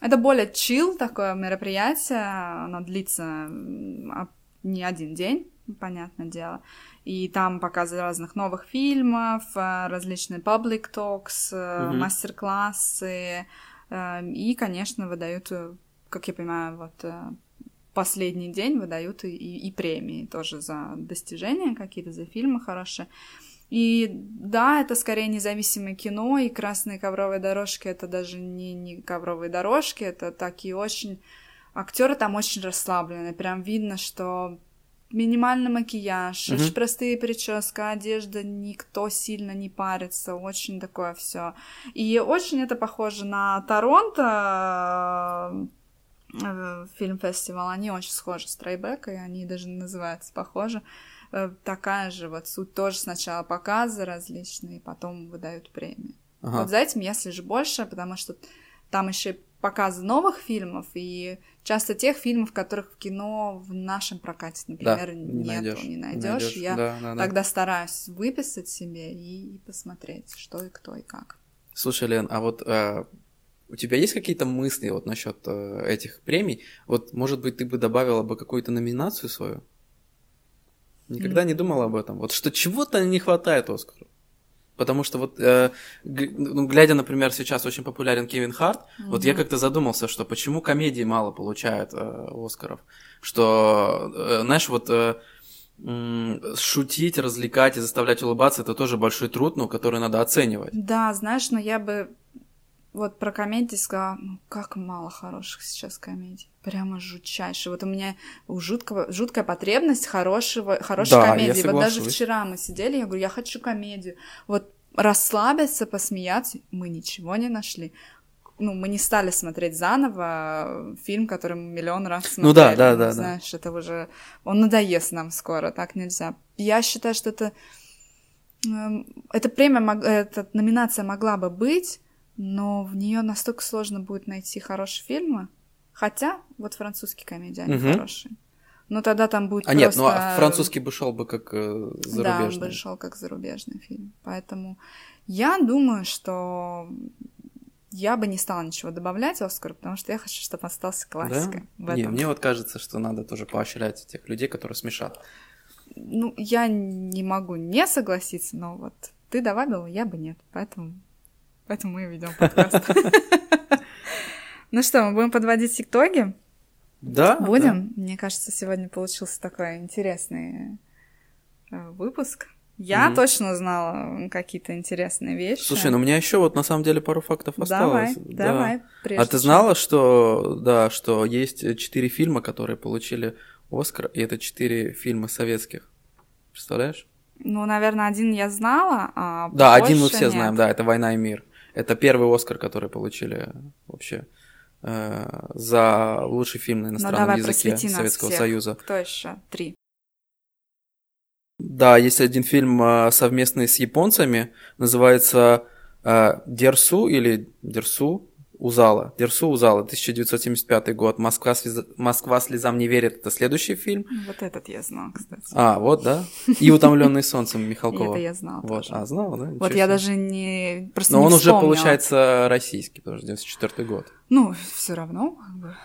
[SPEAKER 2] Это более чил такое мероприятие, оно длится а- не один день, понятное дело. И там показы разных новых фильмов, э, различные public talks,
[SPEAKER 1] Мгм.
[SPEAKER 2] мастер-классы, э, и, конечно, выдают, э, как я понимаю, вот последний день выдают и, и- и премии тоже за достижения какие-то, за фильмы хорошие. И да, это скорее независимое кино, и красные ковровые дорожки это даже не, не ковровые дорожки, это такие очень... Актеры там очень расслаблены, прям видно, что минимальный макияж,
[SPEAKER 1] Мгм.
[SPEAKER 2] очень простые прическа, одежда, никто сильно не парится, очень такое все. И очень это похоже на Торонто, э, фильм-фестивал, они очень схожи с Трайбекой, они даже называются похожи. Э, Такая же вот суть, тоже сначала показы различные, потом выдают премии.
[SPEAKER 1] Ага.
[SPEAKER 2] Вот за этим я слежу больше, потому что там еще показы новых фильмов и часто тех фильмов, которых в кино в нашем прокате,
[SPEAKER 1] Да,
[SPEAKER 2] например,
[SPEAKER 1] не
[SPEAKER 2] нету,
[SPEAKER 1] найдешь.
[SPEAKER 2] не найдешь. Я
[SPEAKER 1] Да, да, да.
[SPEAKER 2] тогда стараюсь выписать себе и, посмотреть, что и кто и как.
[SPEAKER 1] Слушай, Лен, а вот э, у тебя есть какие-то мысли вот насчет э, этих премий? Вот, может быть, ты бы добавила бы какую-то номинацию свою? Никогда не думала об этом? Вот что чего-то не хватает Оскару? Потому что вот, э, ну, глядя, например, сейчас очень популярен Кевин Харт, вот я как-то задумался, что почему комедии мало получают э, Оскаров. Что, э, знаешь, вот э, шутить, развлекать и заставлять улыбаться это тоже большой труд, ну, который надо оценивать.
[SPEAKER 2] Да, знаешь, но я бы вот про комедии сказала, ну как мало хороших сейчас комедий. Прямо жутчайшие. Вот у меня у жуткого, жуткая потребность хорошего, хорошей
[SPEAKER 1] Да,
[SPEAKER 2] комедии. Вот даже вчера мы сидели, я говорю, я хочу комедию. Вот расслабиться, посмеяться, мы ничего не нашли. Ну, мы не стали смотреть заново фильм, который мы миллион раз смотрели.
[SPEAKER 1] Ну да, да, да, да.
[SPEAKER 2] Знаешь, это уже... Он надоест нам скоро, так нельзя. Я считаю, что это... эм, Эта премия, мог- эта номинация могла бы быть, но в нее настолько сложно будет найти хорошие фильмы. Хотя, вот французские комедии, они
[SPEAKER 1] Мгм.
[SPEAKER 2] хорошие. Но тогда там будет
[SPEAKER 1] А нет,
[SPEAKER 2] просто...
[SPEAKER 1] ну а французский бы шел бы как э,
[SPEAKER 2] Да, он
[SPEAKER 1] зарубежный.
[SPEAKER 2] бы шел как зарубежный фильм. Поэтому я думаю, что я бы не стала ничего добавлять Оскару, потому что я хочу, чтобы остался классикой. в
[SPEAKER 1] Не, мне вот кажется, что надо тоже поощрять тех людей, которые смешат.
[SPEAKER 2] Ну, я не могу не согласиться, но вот ты добавила, я бы нет. Поэтому, поэтому мы ведем подкаст. [laughs] Ну что, мы будем подводить итоги?
[SPEAKER 1] Да,
[SPEAKER 2] Будем. Мне кажется, сегодня получился такой интересный э, выпуск. Я точно узнала какие-то интересные вещи.
[SPEAKER 1] Слушай, ну у меня еще вот на самом деле пару фактов
[SPEAKER 2] давай,
[SPEAKER 1] осталось. Да.
[SPEAKER 2] давай.
[SPEAKER 1] А ты знала, что да, что есть четыре фильма, которые получили Оскар, и это четыре фильма советских. Представляешь?
[SPEAKER 2] Ну, наверное, один я знала, а
[SPEAKER 1] Да, один мы все
[SPEAKER 2] нет.
[SPEAKER 1] знаем, да, это «Война и мир». Это первый Оскар, который получили вообще э, за лучший фильм на иностранном
[SPEAKER 2] Ну, давай,
[SPEAKER 1] языке Советского
[SPEAKER 2] всех.
[SPEAKER 1] Союза.
[SPEAKER 2] Кто еще? Три.
[SPEAKER 1] Да, есть один фильм э, совместный с японцами, называется э, Дерсу или Дерсу Узала. Дерсу Узала, 1975 год. Москва, слез- Москва слезам не верит. Это следующий фильм.
[SPEAKER 2] Вот этот я знала, кстати.
[SPEAKER 1] А, вот, да. И Утомленный солнцем Михалкова.
[SPEAKER 2] Это я знала
[SPEAKER 1] Вот, а, знала, да?
[SPEAKER 2] Вот я даже не... Просто
[SPEAKER 1] Но он уже получается российский, потому что 94 год.
[SPEAKER 2] Ну, все равно, как бы,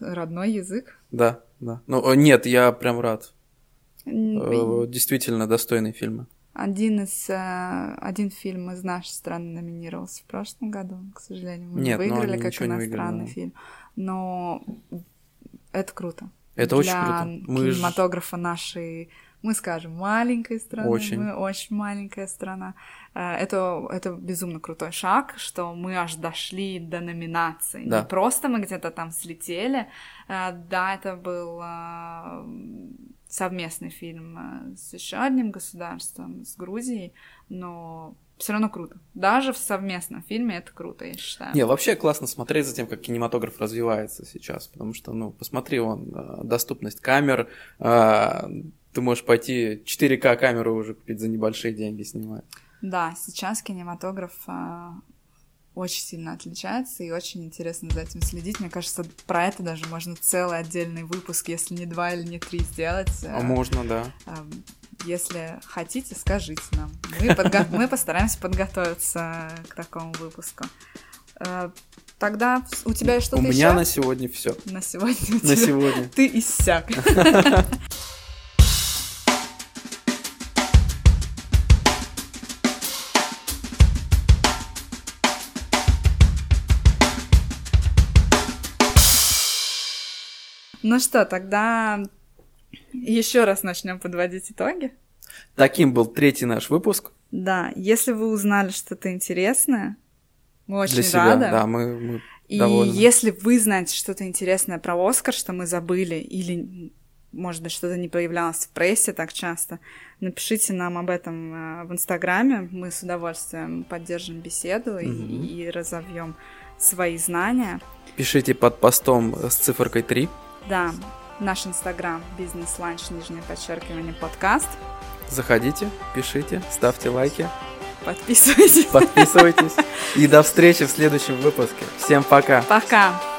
[SPEAKER 2] родной язык.
[SPEAKER 1] Да, да. Ну, нет, я прям рад. Э, Действительно достойные фильмы.
[SPEAKER 2] Один из... э, Один фильм из нашей страны номинировался в прошлом году, к сожалению. Мы не
[SPEAKER 1] Нет,
[SPEAKER 2] выиграли как
[SPEAKER 1] ничего не выиграли,
[SPEAKER 2] иностранный
[SPEAKER 1] да.
[SPEAKER 2] фильм. Но это круто.
[SPEAKER 1] Это очень
[SPEAKER 2] Для
[SPEAKER 1] круто. Мы
[SPEAKER 2] кинематографа нашей, мы скажем, маленькой страны.
[SPEAKER 1] Очень.
[SPEAKER 2] Мы очень маленькая страна. Э, Это, это безумно крутой шаг, что мы аж дошли до номинации.
[SPEAKER 1] Да.
[SPEAKER 2] Не просто мы где-то там слетели. Э, Да, это был э, совместный фильм э, с еще одним государством, с Грузией, но все равно круто. Даже в совместном фильме это круто, я считаю.
[SPEAKER 1] Не, вообще классно смотреть за тем, как кинематограф развивается сейчас, потому что, ну, посмотри, вон, э, доступность камер, э, ты можешь пойти 4К камеру уже купить за небольшие деньги снимать.
[SPEAKER 2] Да, сейчас кинематограф очень сильно отличается, и очень интересно за этим следить. Мне кажется, про это даже можно целый отдельный выпуск, если не два или не три сделать.
[SPEAKER 1] А
[SPEAKER 2] Э,
[SPEAKER 1] можно, да.
[SPEAKER 2] а, Если хотите, скажите нам. Мы, подго- [laughs] мы постараемся подготовиться к такому выпуску. Э, Тогда у тебя что-то
[SPEAKER 1] У меня на сегодня все.
[SPEAKER 2] на сегодня?
[SPEAKER 1] На сегодня.
[SPEAKER 2] Ты иссяк. [laughs] Ну что, тогда еще раз начнем подводить итоги.
[SPEAKER 1] Таким был третий наш выпуск
[SPEAKER 2] Да, если вы узнали что-то интересное, мы очень
[SPEAKER 1] для себя.
[SPEAKER 2] рады.
[SPEAKER 1] Да, мы, мы
[SPEAKER 2] И
[SPEAKER 1] довольны.
[SPEAKER 2] если вы знаете что-то интересное про Оскар, что мы забыли, или, может быть, что-то не появлялось в прессе так часто, напишите нам об этом э, в Инстаграме. Мы с удовольствием поддержим беседу и-
[SPEAKER 1] Мгм.
[SPEAKER 2] и, разовьем свои знания.
[SPEAKER 1] Пишите под постом с циферкой 3.
[SPEAKER 2] Да, наш Инстаграм бизнес-ланч, нижнее подчеркивание, подкаст.
[SPEAKER 1] Заходите, пишите, ставьте лайки,
[SPEAKER 2] Подписывайтесь.
[SPEAKER 1] подписывайтесь. И до встречи в следующем выпуске. Всем пока.
[SPEAKER 2] Пока!